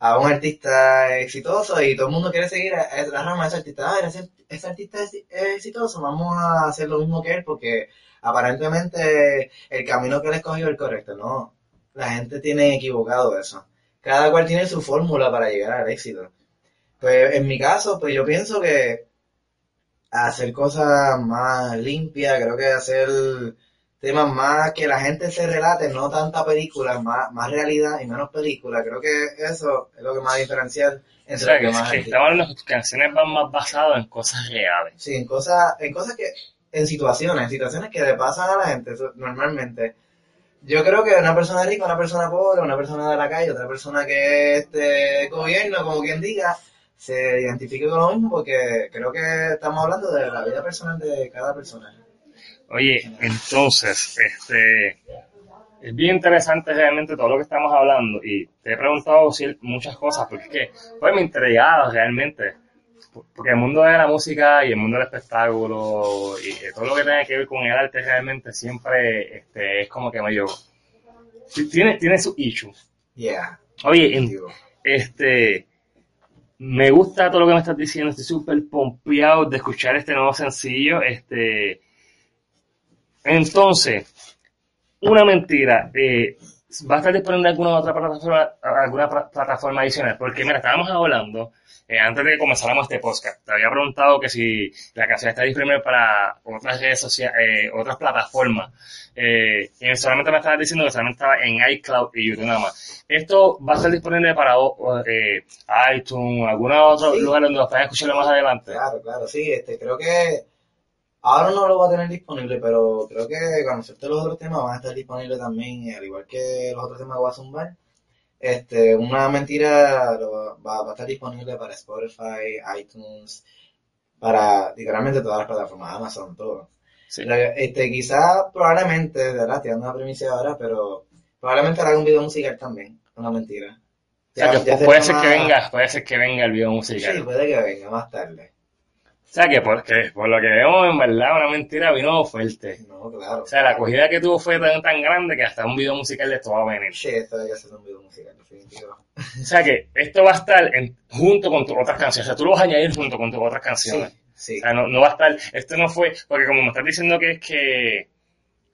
a un artista exitoso y todo el mundo quiere seguir a, a la rama de ese artista. Ah, ese, ese artista es, es exitoso, vamos a hacer lo mismo que él porque aparentemente el camino que él escogió es el correcto. No, la gente tiene equivocado eso. Cada cual tiene su fórmula para llegar al éxito. Pues en mi caso, pues yo pienso que hacer cosas más limpias, creo que hacer temas más que la gente se relate, no tanta película, más, más realidad y menos película. Creo que eso es lo que más diferencial O entre sea, los que, demás que que tus canciones van más basadas en cosas reales. Sí, en cosas, en cosas que, en situaciones, en situaciones que le pasan a la gente normalmente. Yo creo que una persona rica, una persona pobre, una persona de la calle, otra persona que este gobierno, como quien diga, se identifique con lo mismo porque creo que estamos hablando de la vida personal de cada persona. Oye, entonces, este, es bien interesante realmente todo lo que estamos hablando y te he preguntado muchas cosas porque es que pues me intrigaba realmente porque el mundo de la música y el mundo del espectáculo y eh, todo lo que tenga que ver con el arte realmente siempre este, es como que medio tiene, tiene su issue Yeah. oye en- este me gusta todo lo que me estás diciendo estoy súper pompeado de escuchar este nuevo sencillo este entonces una mentira eh, va a estar disponible en alguna otra plataforma alguna pla- plataforma adicional porque mira estábamos hablando eh, antes de que comenzáramos este podcast te había preguntado que si la canción está disponible para otras redes sociales eh, otras plataformas eh, y solamente me estabas diciendo que solamente estaba en iCloud y YouTube nada más esto va a estar disponible para eh, iTunes algún otro Sí. lugar donde lo puedan escucharlo más adelante Claro, claro, sí, este, creo que ahora no lo va a tener disponible, pero creo que cuando suelte los otros temas van a estar disponibles también, al igual que los otros temas que voy a zumbar. Este, una mentira lo va, va- a estar disponible para Spotify, iTunes, para literalmente todas las plataformas, Amazon, todo. Sí. Este, quizás, probablemente, de verdad, dando una premisa ahora, pero probablemente haga un video musical también, una mentira. O sea, que Ya- puede ser que venga, puede ser que venga el video musical. Sí, puede que venga más tarde. O sea, que por, que por lo que vemos, en verdad, una mentira vino fuerte. No, claro. O sea, la acogida que tuvo fue tan, tan grande que hasta un video musical de esto va a venir. Sí, esto hay que hacer un video musical, definitivo. O sea, que esto va a estar en- junto con tus otras canciones. O sea, tú lo vas a añadir junto con tus otras canciones. Sí, sí. O sea, no, no va a estar, esto no fue, porque como me estás diciendo que es que,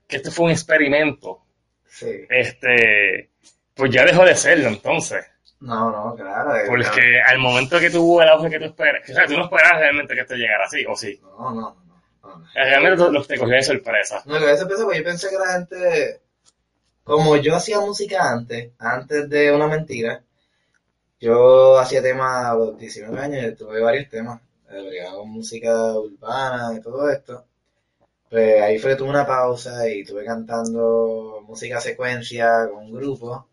que esto fue un experimento, sí. este, pues ya dejó de serlo entonces. No, no, claro. Porque al momento que tuvo el auge que tú esperas, o sea, tú no esperabas realmente que esto llegara así, o sí. No, no, no. no, no. Realmente los te cogió de sorpresa. No, que eso pensé, porque yo pensé que la gente, como yo hacía música antes, antes de una mentira, yo hacía temas a los 19 años, y tuve varios temas, eh, con música urbana y todo esto. Pues ahí fue que tuve una pausa y estuve cantando música secuencia con un grupo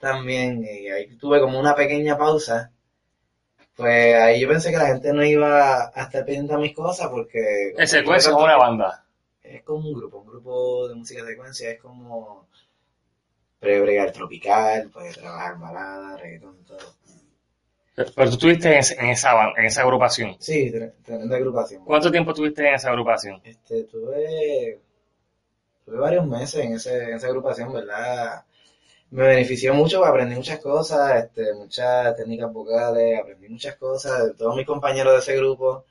también, y ahí tuve como una pequeña pausa. Pues ahí yo pensé que la gente no iba a estar pendiente a mis cosas porque... El secuencia es una banda. Es como un grupo, un grupo de música secuencia, es como pre bregar tropical, puede trabajar balada, reggaetón, todo. Pero tú estuviste en, en esa, en esa agrupación. Sí, tre- tremenda agrupación. ¿Cuánto tiempo estuviste en esa agrupación? Este, tuve, tuve varios meses en, ese, en esa agrupación, ¿verdad? Me benefició mucho, aprendí muchas cosas, este, muchas técnicas vocales, aprendí muchas cosas de todos mis compañeros de ese grupo.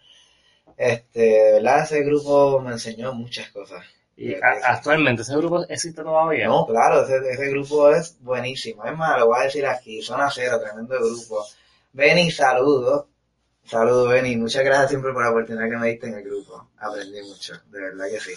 Este, de verdad, ese grupo me enseñó muchas cosas. Y a- actualmente, ¿ese grupo existe todavía? No, claro, ese, ese grupo es buenísimo. Es más, lo voy a decir aquí, Zona Cero, tremendo grupo. Benny, saludos. Saludos, Benny. Muchas gracias siempre por la oportunidad que me diste en el grupo. Aprendí mucho, de verdad que sí.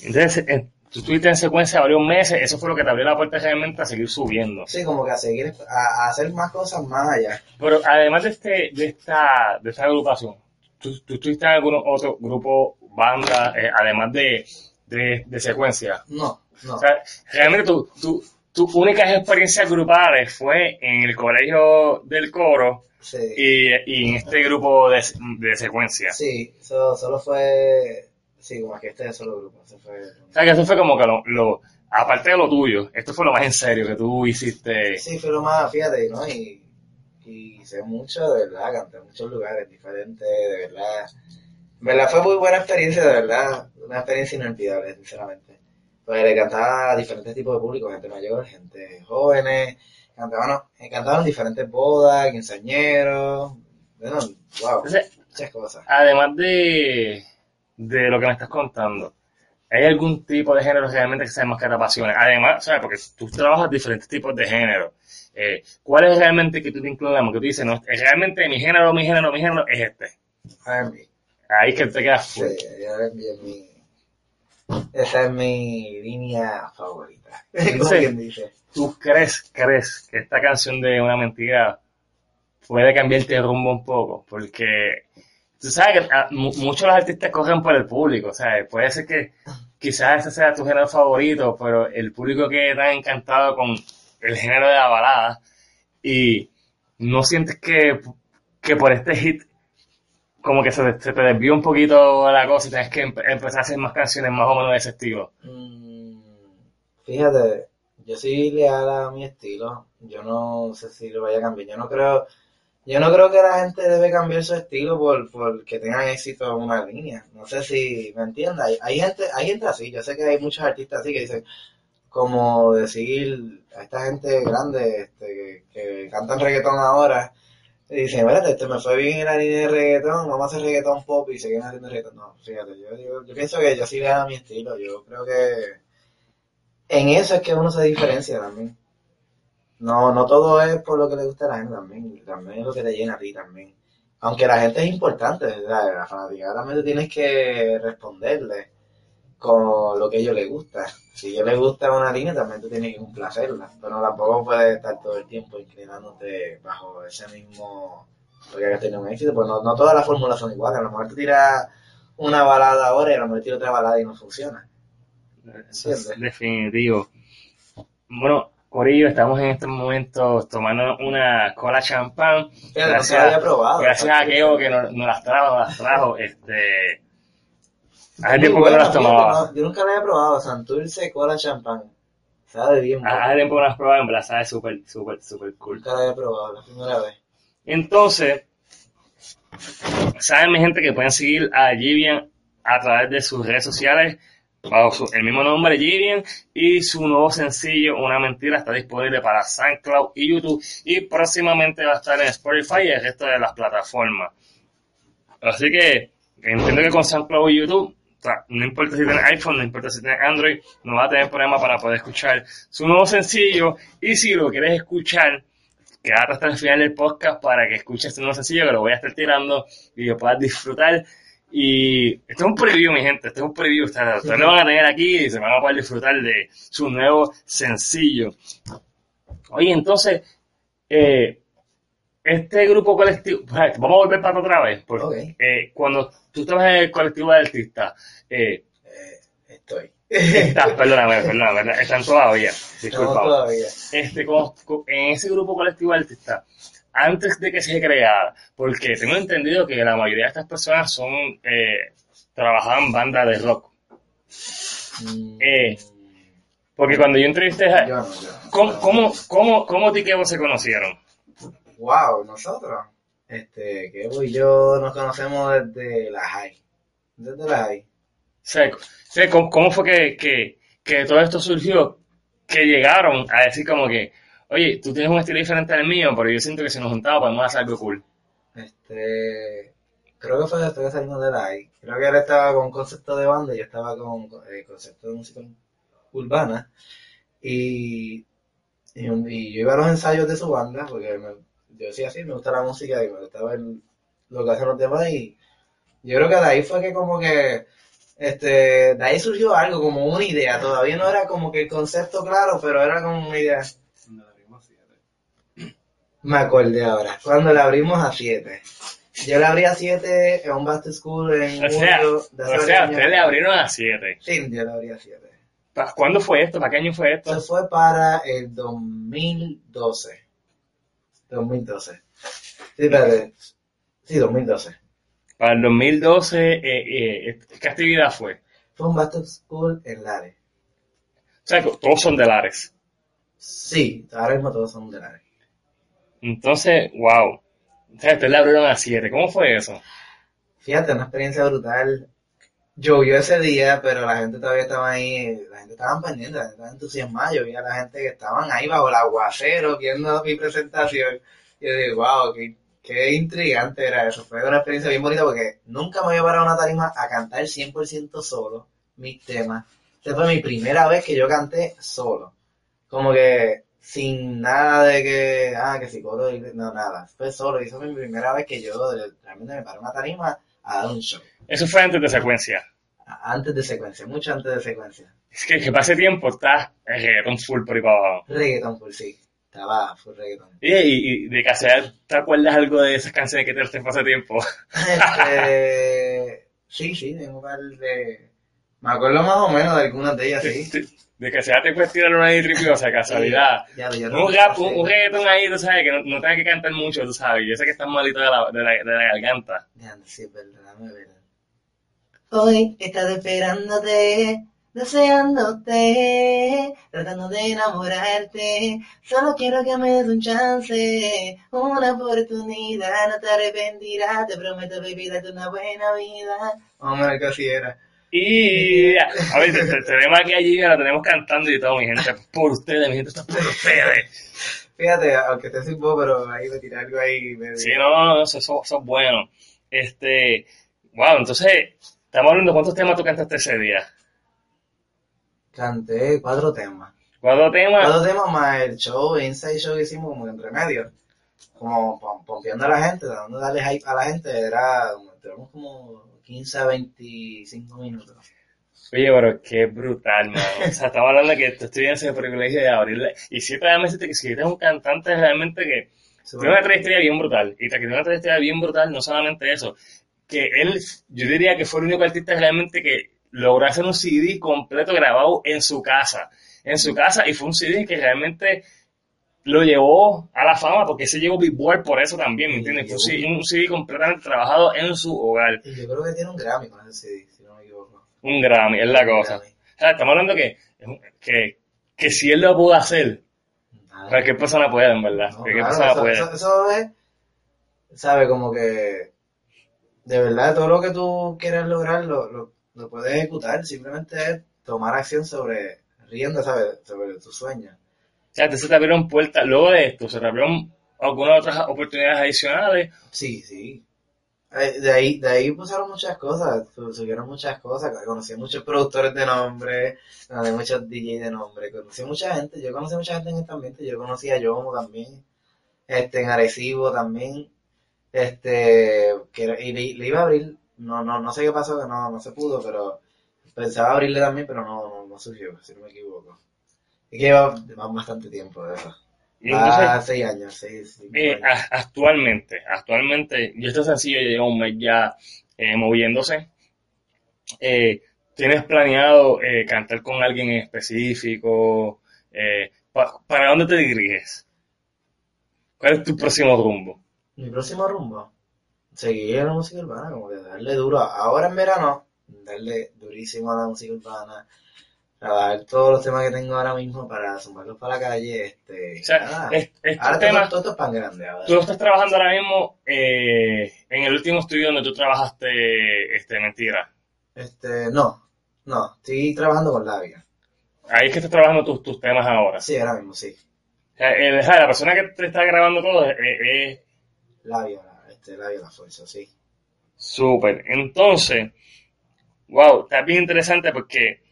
Entonces, eh, tú estuviste en secuencia varios meses, eso fue lo que te abrió la puerta realmente a seguir subiendo. Sí, como que a seguir, a, a hacer más cosas más allá. Pero además de, este, de, esta, de esta agrupación, ¿tú, tú estuviste en algún otro grupo, banda, eh, además de, de, de secuencia? No, no. O sea, realmente tu, tu, tus únicas experiencias grupales fue en el colegio del coro Sí, y, y en este grupo de, de secuencia. sí, eso solo fue, sí, como que este es solo grupo. Eso fue, O sea, que eso fue como que lo, lo- aparte de lo tuyo, esto fue lo más en serio que tú hiciste. sí, fue lo más, fíjate, ¿no? Y, y sé mucho, de verdad, canté en muchos lugares diferentes, de verdad. En verdad fue muy buena experiencia, de verdad, una experiencia inolvidable, sinceramente. Pues le cantaba a diferentes tipos de público, gente mayor, gente jóvenes, cantaban, eh, cantaban en diferentes bodas, quinceañeros, bueno, wow, Entonces, muchas cosas. además de, de lo que me estás contando, ¿hay algún tipo de género realmente que sea más que te apasione? Además, ¿sabes? Porque tú trabajas diferentes tipos de género. Eh, ¿Cuál es realmente que tú te inclinas? Que tú dices, no, eh, realmente mi género, mi género, mi género es este. R&B. Ahí es que te quedas Sí, full. R&B es mi, esa es mi línea favorita. Sí. Quien dice. ¿Tú crees, crees que esta canción de Una Mentira puede cambiarte el rumbo un poco? Porque tú sabes que ah, mu- muchos los artistas corren por el público, ¿sabes? Puede ser que quizás ese sea tu género favorito, pero el público que encantado con el género de la balada y no sientes que, que por este hit como que se, te- desvió un poquito la cosa y tienes que empe- empezar a hacer más canciones más o menos de ese estilo. Mm, Fíjate, yo soy leal a mi estilo. Yo no sé si lo vaya a cambiar. Yo no creo, yo no creo que la gente debe cambiar su estilo por, por que tengan éxito en una línea. No sé si me entiendes. Hay, hay gente, hay gente así. Yo sé que hay muchos artistas así que dicen, como decir a esta gente grande este, que, que cantan reggaetón ahora. Y dicen, espérate, este me fue bien en la línea de reggaetón, vamos a hacer reggaetón pop y seguimos haciendo reggaetón. No, fíjate, yo, yo, yo pienso que yo sí le mi estilo. Yo creo que en eso es que uno se diferencia también. No, no todo es por lo que le gusta a la gente también, también es lo que te llena a ti también. Aunque la gente es importante, ¿verdad? la fanaticada también tú tienes que responderle con lo que a ellos les gusta. Si a ellos les gusta una línea, también tú tienes que complacerla. Pero tampoco puedes estar todo el tiempo inclinándote bajo ese mismo... Porque hayas tenido un éxito, pues no, no todas las fórmulas son iguales. A lo mejor tú tiras una balada ahora y a lo mejor tiras otra balada y no funciona. Eso es definitivo. Bueno, Corillo, estamos en estos momentos tomando una cola champán. Pero no se Gracias, había probado. gracias a Keo que nos, nos las trajo, nos las trajo. Este, hace tiempo que no las tomaba. no, yo nunca la había probado. Santurce, cola, champán. Sabe bien, bueno. Hace tiempo que no las probaba, en verdad sabe súper, súper, súper cool. Nunca la había probado, la primera vez. Entonces, saben mi gente que pueden seguir a Givian a través de sus redes sociales su- el mismo nombre Givian y su nuevo sencillo Una Mentira está disponible para SoundCloud y YouTube y próximamente va a estar en Spotify y el resto de las plataformas. Así que entiendo que con SoundCloud y YouTube, o no importa si tienes iPhone, no importa si tienes Android, no va a tener problema para poder escuchar su nuevo sencillo y si lo quieres escuchar, quédate hasta el final del podcast para que escuches este nuevo sencillo que lo voy a estar tirando y lo puedas disfrutar. Y esto es un preview, mi gente, esto es un preview. Ustedes, lo van a tener aquí y se van a poder disfrutar de su nuevo sencillo. Oye, entonces, eh, este grupo colectivo, vamos a volver para otra vez, porque eh, cuando tú estabas en el colectivo de artistas, eh, Eh, estoy. estás, perdóname, perdóname, están todavía, disculpa todavía. este, como- co- en ese grupo colectivo de artistas, antes de que se creara, porque tengo entendido que la mayoría de estas personas son, eh, trabajaban en bandas de rock. Mm, Eh, Porque cuando yo entrevisté a... yo no, yo no. ¿Cómo, cómo, cómo, cómo ti y Kevo se conocieron? Wow, nosotros. Este, que y yo nos conocemos desde la high. Desde la high. O sea, o sea, ¿cómo, cómo fue que, que, que todo esto surgió? Que llegaron a decir como que, oye, tú tienes un estilo diferente al mío, pero yo siento que si nos juntamos podemos hacer algo cool. Este, creo que fue después que salimos de la. Creo que él estaba con concepto de banda y yo estaba con eh, concepto de música urbana. Y, y, y yo iba a los ensayos de su banda, porque me- yo decía así, me gusta la música y me gustaba el- lo que hacen los demás. Y yo creo que de ahí fue que como que, este, de ahí surgió algo, como una idea. Todavía no era como que el concepto claro, pero era como una idea. Me acordé ahora, cuando la abrimos a 7. Yo la abrí a 7 en un back to school en O sea, o sea, ustedes le abrieron a 7. Sí, yo la abrí a 7. ¿Cuándo fue esto? ¿Para qué año fue esto? Eso fue para el 2012. 2012. Sí, espérate. Sí, 2012. Para el 2012, eh, eh, ¿qué actividad fue? Fue un back to school en Lares. O sea, todos son de Lares. Sí, ahora mismo todos son de Lares. Entonces, wow. O sea, ustedes le abrieron a 7. ¿Cómo fue eso? Fíjate, una experiencia brutal. Llovió ese día, pero la gente todavía estaba ahí, la gente estaba pendiente, la gente estaba entusiasmada. Yo vi a la gente que estaban ahí bajo el aguacero viendo mi presentación. Y yo digo, wow, qué, qué intrigante era eso. Fue una experiencia bien bonita porque nunca me había parado una tarima a cantar 100% solo mis temas. Esta fue mi primera vez que yo canté solo. Como que sin nada de que, ah, que psicólogo, no, nada. Fue solo. Y esa fue mi primera vez que yo realmente me paré una tarima a dar un show. Eso fue antes de secuencia. Antes de secuencia, mucho antes de secuencia. Es que, que pase tiempo está el reggaetón full por ahí para abajo. Reggaeton, por sí. Estaba full reggaeton. Y, y, y de casualidad, ¿te acuerdas algo de esas canciones que te hacen pasar tiempo? Este, sí, sí, tengo un par de... Me acuerdo más o menos de algunas de ellas, sí. De casualidad te puedes tirar una de tripiosa, de casualidad. Ya, yo no- Un rap, un, un reggaetón ahí, tú sabes, que no, no tenga que cantar mucho, tú sabes. Yo sé que estás malito de la, de la, de la garganta. Sí, es verdad. Hoy estás esperándote deseándote, tratando de enamorarte. Solo quiero que me des un chance, una oportunidad, no te arrepentirás, te prometo baby darte una buena vida. Vamos a ver qué así era. Y a ver, te- te- tenemos aquí allí, la tenemos cantando y todo, mi gente, por ustedes, mi gente, esto es por ustedes. Fíjate, aunque esté sin voz, pero ahí me tiré algo ahí. Me Sí, no, no, eso, eso, eso es bueno. Este, wow, entonces, estamos hablando de cuántos temas tú cantaste ese día. Canté cuatro temas. Cuatro temas, Cuatro temas más el show, el inside show que hicimos como entre medio. Como pom- pompeando a la gente, de darle hype a la gente. Era, como- tenemos como 15 a 25 minutos. Oye, pero qué brutal, mano. O sea, estamos hablando de que tú tienes ese privilegio de abrirle. Y si realmente que si eres un cantante realmente que tiene una trayectoria bien brutal. Y que tiene una trayectoria bien brutal, no solamente eso. Que él, yo diría que fue el único artista realmente que logró hacer un CD completo grabado en su casa. En su casa, y fue un CD que realmente lo llevó a la fama, porque se llevó Billboard por eso también, ¿me entiendes? Fue un CD, un CD completamente trabajado en su hogar. Y yo creo que tiene un Grammy con ese CD, si no me equivoco. Un Grammy, es la cosa. Grammy. O sea, estamos hablando que, que, que si él lo pudo hacer, Nada. cualquier persona puede, en verdad. No, cualquier claro, persona eso, puede. eso- eso es, sabe, como que de verdad todo lo que tú quieras lograr lo, lo, lo puedes ejecutar, simplemente es tomar acción sobre, rienda, ¿sabes? Sobre tu sueño. Entonces te abrieron puertas, luego de esto, se te abrieron algunas otras oportunidades adicionales. Sí, sí. De ahí, de ahí pasaron muchas cosas, su- subieron muchas cosas, conocí a muchos productores de nombre, conocí a muchos DJ de nombre, conocí a mucha gente, yo conocí a mucha gente en este ambiente, yo conocí a Yomo también, este, en Arecibo también, este, y le, le iba a abrir, no, no, no sé qué pasó, que no, no se pudo, pero pensaba abrirle también, pero no, no, no surgió, si no me equivoco. Es que lleva, bastante tiempo de eso. Entonces, Ah, seis años, seis, cinco eh, años. actualmente, actualmente, yo este sencillo lleva un mes ya eh, moviéndose. Eh, ¿Tienes planeado cantar con alguien en específico? Pa- ¿Para dónde te diriges? ¿Cuál es tu próximo rumbo? Mi próximo rumbo, seguir en la música urbana, como que darle duro. Ahora en verano, darle durísimo a la música urbana, grabar todos los temas que tengo ahora mismo para sumarlos para la calle. Este, O sea, nada. es- estos ahora todo, temas, todo esto es pan grande. Ahora. tú estás trabajando ahora mismo eh, en el último estudio donde tú trabajaste, este, mentira. Este, no, no, estoy trabajando con Labia. Ahí es que estás trabajando tus, tus temas ahora. Sí, ahora mismo, sí. O sea, la persona que te está grabando todo es, es Labia, este, Labia La Fuerza, sí. súper. Entonces, wow, está bien interesante porque,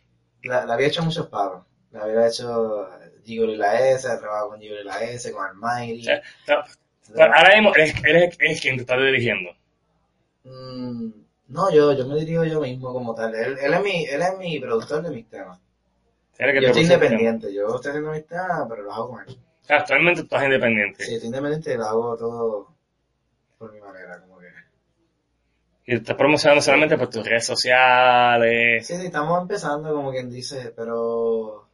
La, la había hecho muchos pagos. La había hecho Gigolo y la S, he trabajado con Gigolo y la S, con o Almighty. sea, está- ahora mismo él, es- él es, es quien te está dirigiendo. Mm, no, yo, yo me dirijo yo mismo como tal. Él, él, es mi, él es mi productor de mis temas. Yo te estoy independiente, yo estoy haciendo mis temas, pero lo hago con él. O sea, actualmente tú estás independiente. Sí, estoy independiente y lo hago todo por mi manera. Y te estás promocionando solamente por tus redes sociales. Sí, sí, estamos empezando, como quien dice, pero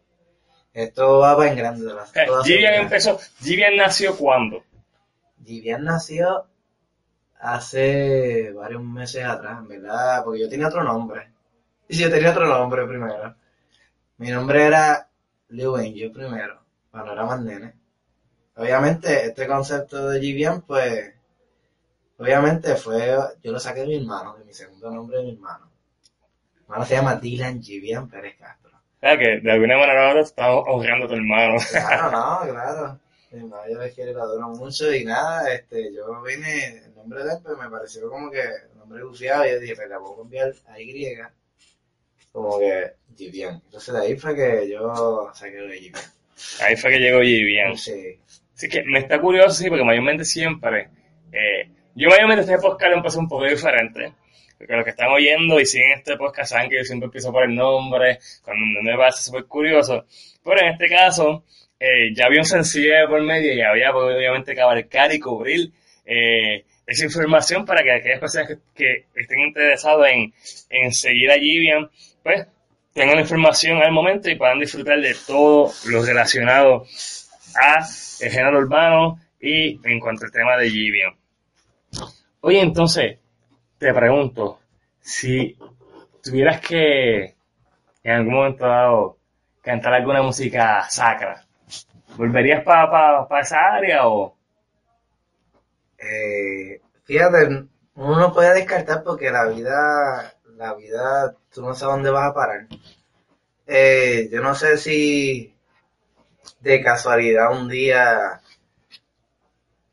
esto va para en grande. Givian seguridad. empezó, Givian nació cuando? Givian nació hace varios meses atrás, en verdad, porque yo tenía otro nombre. Y yo tenía otro nombre primero. Mi nombre era Liu Angel primero, cuando era más nene. Obviamente, este concepto de Givian, pues, obviamente fue, yo lo saqué de mi hermano, de mi segundo nombre de mi hermano. Mi hermano se llama Dylan Givian Pérez Castro. O sea, que de alguna manera ahora estás honrando a tu hermano. Claro, no, claro. Mi hermano yo le quiero lo adoro mucho y nada, este, yo vine, el nombre de él, pues me pareció como que el nombre bufiado y yo dije, pues la puedo cambiar a Y, como que Givian. Entonces de ahí fue que yo saqué lo de Givian. Ahí fue que llegó Givian. Sí, Así que me está curioso, sí, porque mayormente siempre, eh, yo mayormente este podcast empecé un poco diferente, porque los que están oyendo y siguen este podcast saben que yo siempre empiezo por el nombre, cuando me parece súper curioso, pero en este caso, eh, ya había un sencillo por medio y había pues, obviamente que abarcar y cubrir eh, esa información para que aquellas personas que, estén interesadas en, seguir a Givian, pues tengan la información al momento y puedan disfrutar de todo lo relacionado a el género urbano y en cuanto al tema de Givian. Oye, entonces, te pregunto, si tuvieras que en algún momento dado cantar alguna música sacra, ¿volverías para esa área o...? Eh, fíjate, uno no puede descartar porque la vida, la vida, tú no sabes dónde vas a parar. Eh, yo no sé si de casualidad un día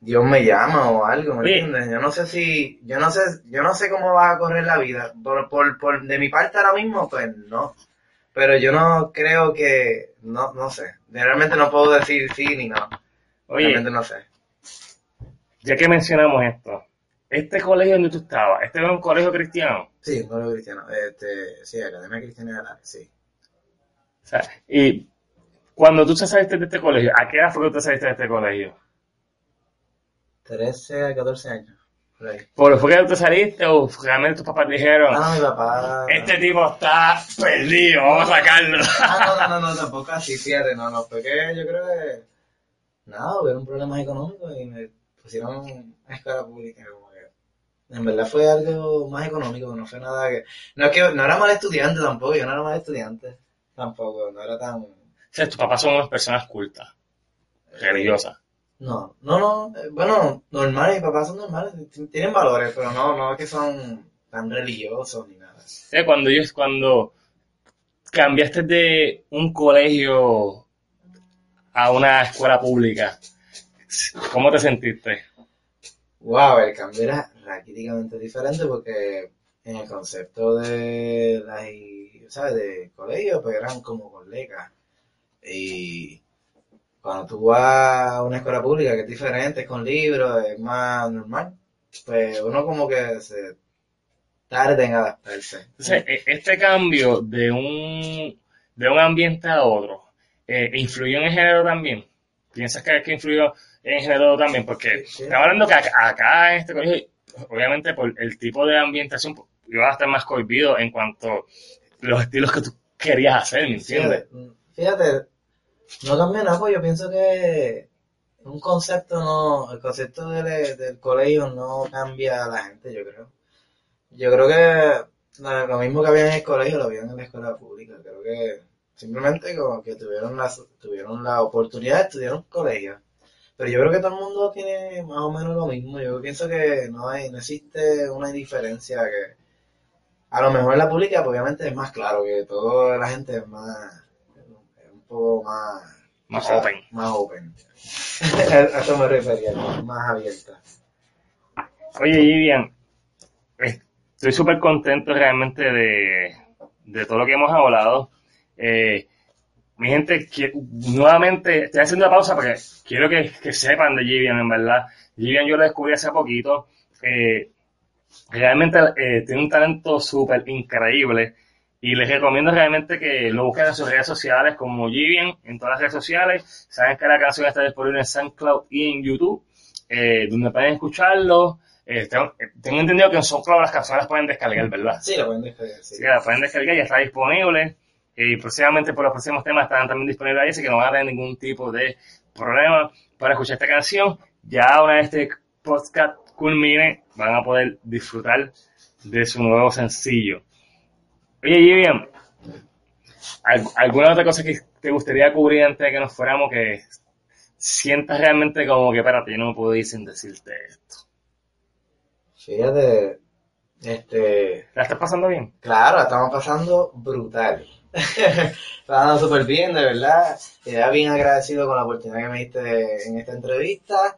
Dios me llama o algo, ¿me entiendes? Yo no sé si, yo no sé, yo no sé cómo va a correr la vida. Por, por, por, de mi parte ahora mismo, pues no. Pero yo no creo que, no, no sé. Realmente no puedo decir sí ni no. Oye, Realmente no sé. ya que mencionamos esto, este colegio donde tú estabas, ¿este era un colegio cristiano? Sí, no lo cristiano. Este, sí, Academia Cristiana de la, sí. O sea, y cuando tú te saliste de este colegio, ¿a qué edad fue que tú te saliste de este colegio? 13 a 14 años. Por ahí. ¿Por fue que tú te saliste o realmente tus papás dijeron, Ah, mi papá. este tipo está perdido, vamos a sacarlo? Ah, no, no, no, no, tampoco así, fíjate, no, no, fue que yo creo que. Nada, hubieron problemas económicos y me pusieron a escuela pública. Como que, en verdad fue algo más económico, no fue nada que. No es que no era mal estudiante tampoco, yo no era mal estudiante tampoco, no era tan. O sea, tus papás son unas personas cultas, religiosas. No, no, no, eh, bueno, normales, mis papás son normales, tienen valores, pero no, no es que son tan religiosos ni nada. Cuando ellos, cuando cambiaste de un colegio a una escuela pública, ¿cómo te sentiste? Wow, el cambio era raquíticamente diferente porque en el concepto de las, ¿sabes? De colegio, pues eran como colegas. Y cuando tú vas a una escuela pública que es diferente, es con libros, es más normal, pues uno como que se tarda en adaptarse. Entonces, e- este cambio de un, de un ambiente a otro, eh, ¿influyó en el género también? ¿Piensas que, que influyó en el género también? Porque Sí, sí. estamos hablando que acá, acá en este colegio, obviamente por el tipo de ambientación, pues, iba a estar más cohibido en cuanto a los estilos que tú querías hacer, ¿me entiendes? Fíjate, fíjate, no cambia nada, pues yo pienso que un concepto no, el concepto del, del colegio no cambia a la gente, yo creo. Yo creo que lo mismo que había en el colegio lo habían en la escuela pública, creo que simplemente como que tuvieron la, tuvieron la oportunidad de estudiar un colegio. Pero yo creo que todo el mundo tiene más o menos lo mismo, yo pienso que no hay, no existe una diferencia que a lo mejor en la pública pues, obviamente es más claro que toda la gente es más más Más open. más open a eso me refería más abierta Oye, Vivian, estoy súper contento realmente de, de todo lo que hemos hablado. Eh, mi gente, que- nuevamente estoy haciendo una pausa porque quiero que, que sepan de Vivian, en verdad. Vivian yo lo descubrí hace poquito. Eh, realmente eh, tiene un talento súper increíble y les recomiendo realmente que lo busquen en sus redes sociales como Vivian en todas las redes sociales. Saben que la canción está disponible en SoundCloud y en YouTube, eh, donde pueden escucharlo. Eh, tengo, eh, tengo entendido que en SoundCloud las canciones las pueden descargar, ¿verdad? sí lo pueden descargar sí. La pueden descargar, ya está disponible. Y próximamente por los próximos temas estarán también disponibles ahí, así que no van a tener ningún tipo de problema para escuchar esta canción. Ya una vez este podcast culmine, van a poder disfrutar de su nuevo sencillo. Oye, Vivian, ¿al- ¿alguna otra cosa que te gustaría cubrir antes de que nos fuéramos que sientas realmente como que, espérate, yo no me puedo ir sin decirte esto? fíjate este ¿La estás pasando bien? Claro, la estamos pasando brutal. Está súper bien, de verdad. Quedé bien agradecido con la oportunidad que me diste en esta entrevista.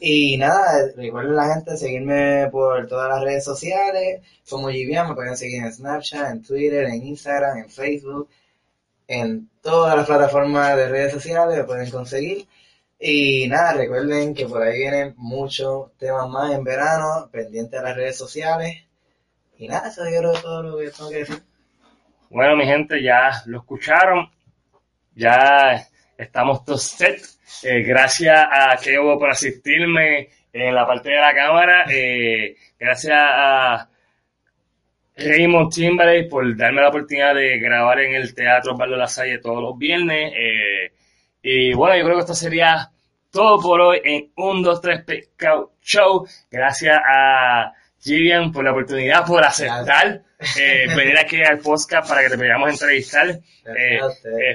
Y nada, recuerden la gente seguirme por todas las redes sociales. Como Givian, me pueden seguir en Snapchat, en Twitter, en Instagram, en Facebook. En todas las plataformas de redes sociales me pueden conseguir. Y nada, recuerden que por ahí vienen muchos temas más en verano, pendientes a las redes sociales. Y nada, eso yo todo lo que tengo que decir. Bueno, mi gente, ya lo escucharon. Ya estamos todos set. Eh, gracias a Kevo por asistirme en la parte de la cámara. Eh, gracias a Raymond Timberlake por darme la oportunidad de grabar en el Teatro Barrio La Salle todos los viernes. Eh, y bueno, yo creo que esto sería todo por hoy en 1, 2, 3 Pescado Show. Gracias a Givian, por la oportunidad, por aceptar eh, venir aquí al podcast para que te podamos entrevistar. Eh, eh,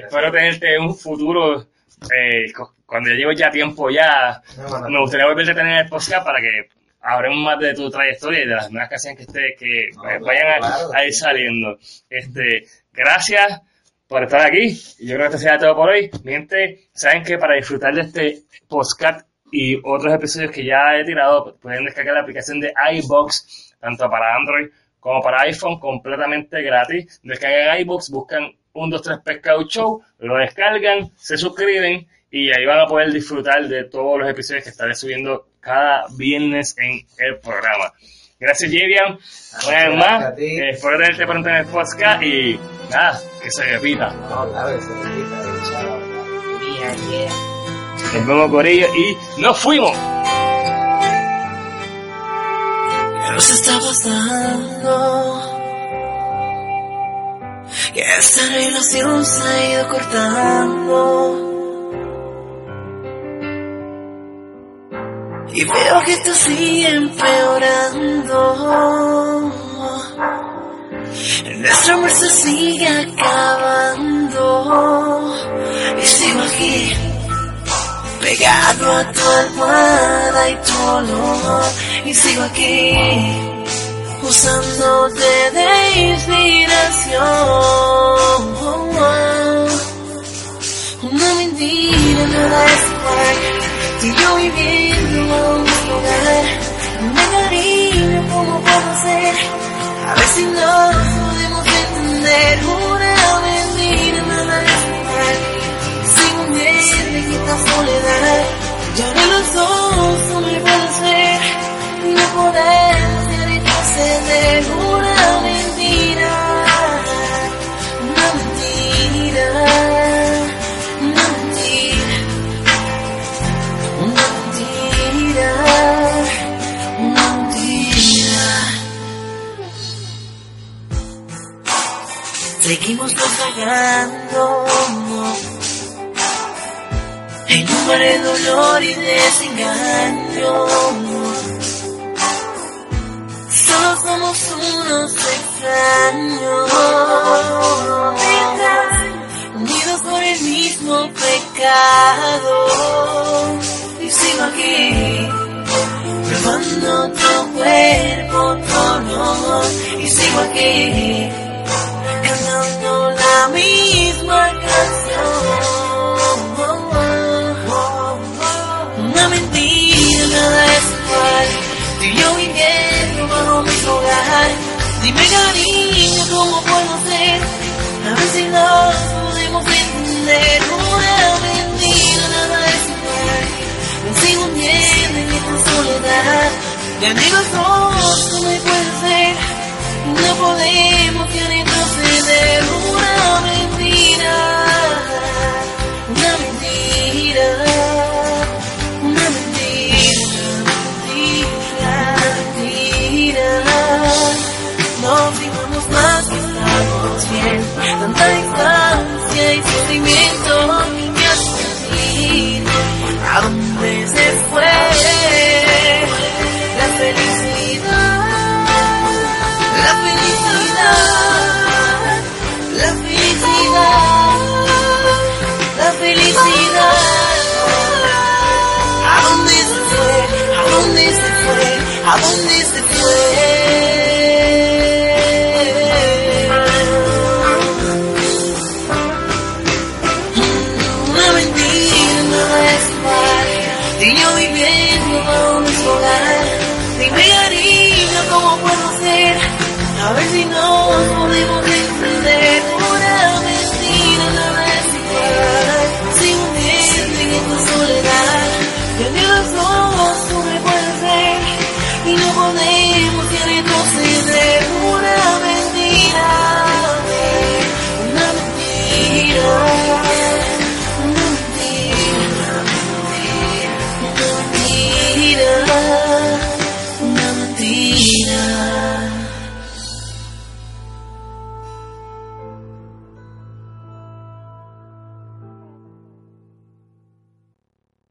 espero tenerte en un futuro, eh, cu- cuando ya llevo ya tiempo ya, me gustaría volverte a tener en el podcast para que hablemos más de tu trayectoria y de las nuevas canciones que, esté, que No, eh, claro, vayan a, claro, a ir saliendo. Este, gracias por estar aquí. Yo creo que esto será todo por hoy. Mi gente, saben que para disfrutar de este podcast y otros episodios que ya he tirado, pueden descargar la aplicación de iBox, tanto para Android como para iPhone, completamente gratis. Descargan iBox, buscan 1, 2, 3 Pescado Show, lo descargan, se suscriben y ahí van a poder disfrutar de todos los episodios que estaré subiendo cada viernes en el programa. Gracias, Javian. Una vez más, eh, espero tenerte pronto en el podcast y nada, que se repita. No, claro que se repita. Nos vemos con ellos y nos fuimos. Nos está pasando? Que esta relación se ha ido cortando. Y veo que esto sigue empeorando. Nuestro amor se sigue acabando. Y sigo aquí pegado a tu almohada y tu olor y sigo aquí usándote de inspiración. Una mentira nada es igual. Y yo viviendo en un lugar una cariño como puedo ser a ver si nos podemos entender una mentira nada es igual. Sin un en esta soledad. Ya de los dos no me puedes podemos ya retroceder una mentira, una mentira, una mentira, una mentira, una mentira. Seguimos naufragando en un de dolor y desengaño. Solo somos unos extraños, unidos por el mismo pecado. Y sigo aquí, probando tu cuerpo, tu olor. Y sigo aquí, cantando la misma canción. Una mentira, nada es igual. Tú y yo Dime cariño, ¿cómo puedo ser? A ver si nos podemos entender. Una mentira, nada es igual. Me sigo hundiendo en esta soledad. De amigos dos, no me puedes ver. No podemos ya retroceder. Una mentira, una mentira, Tanta distancia y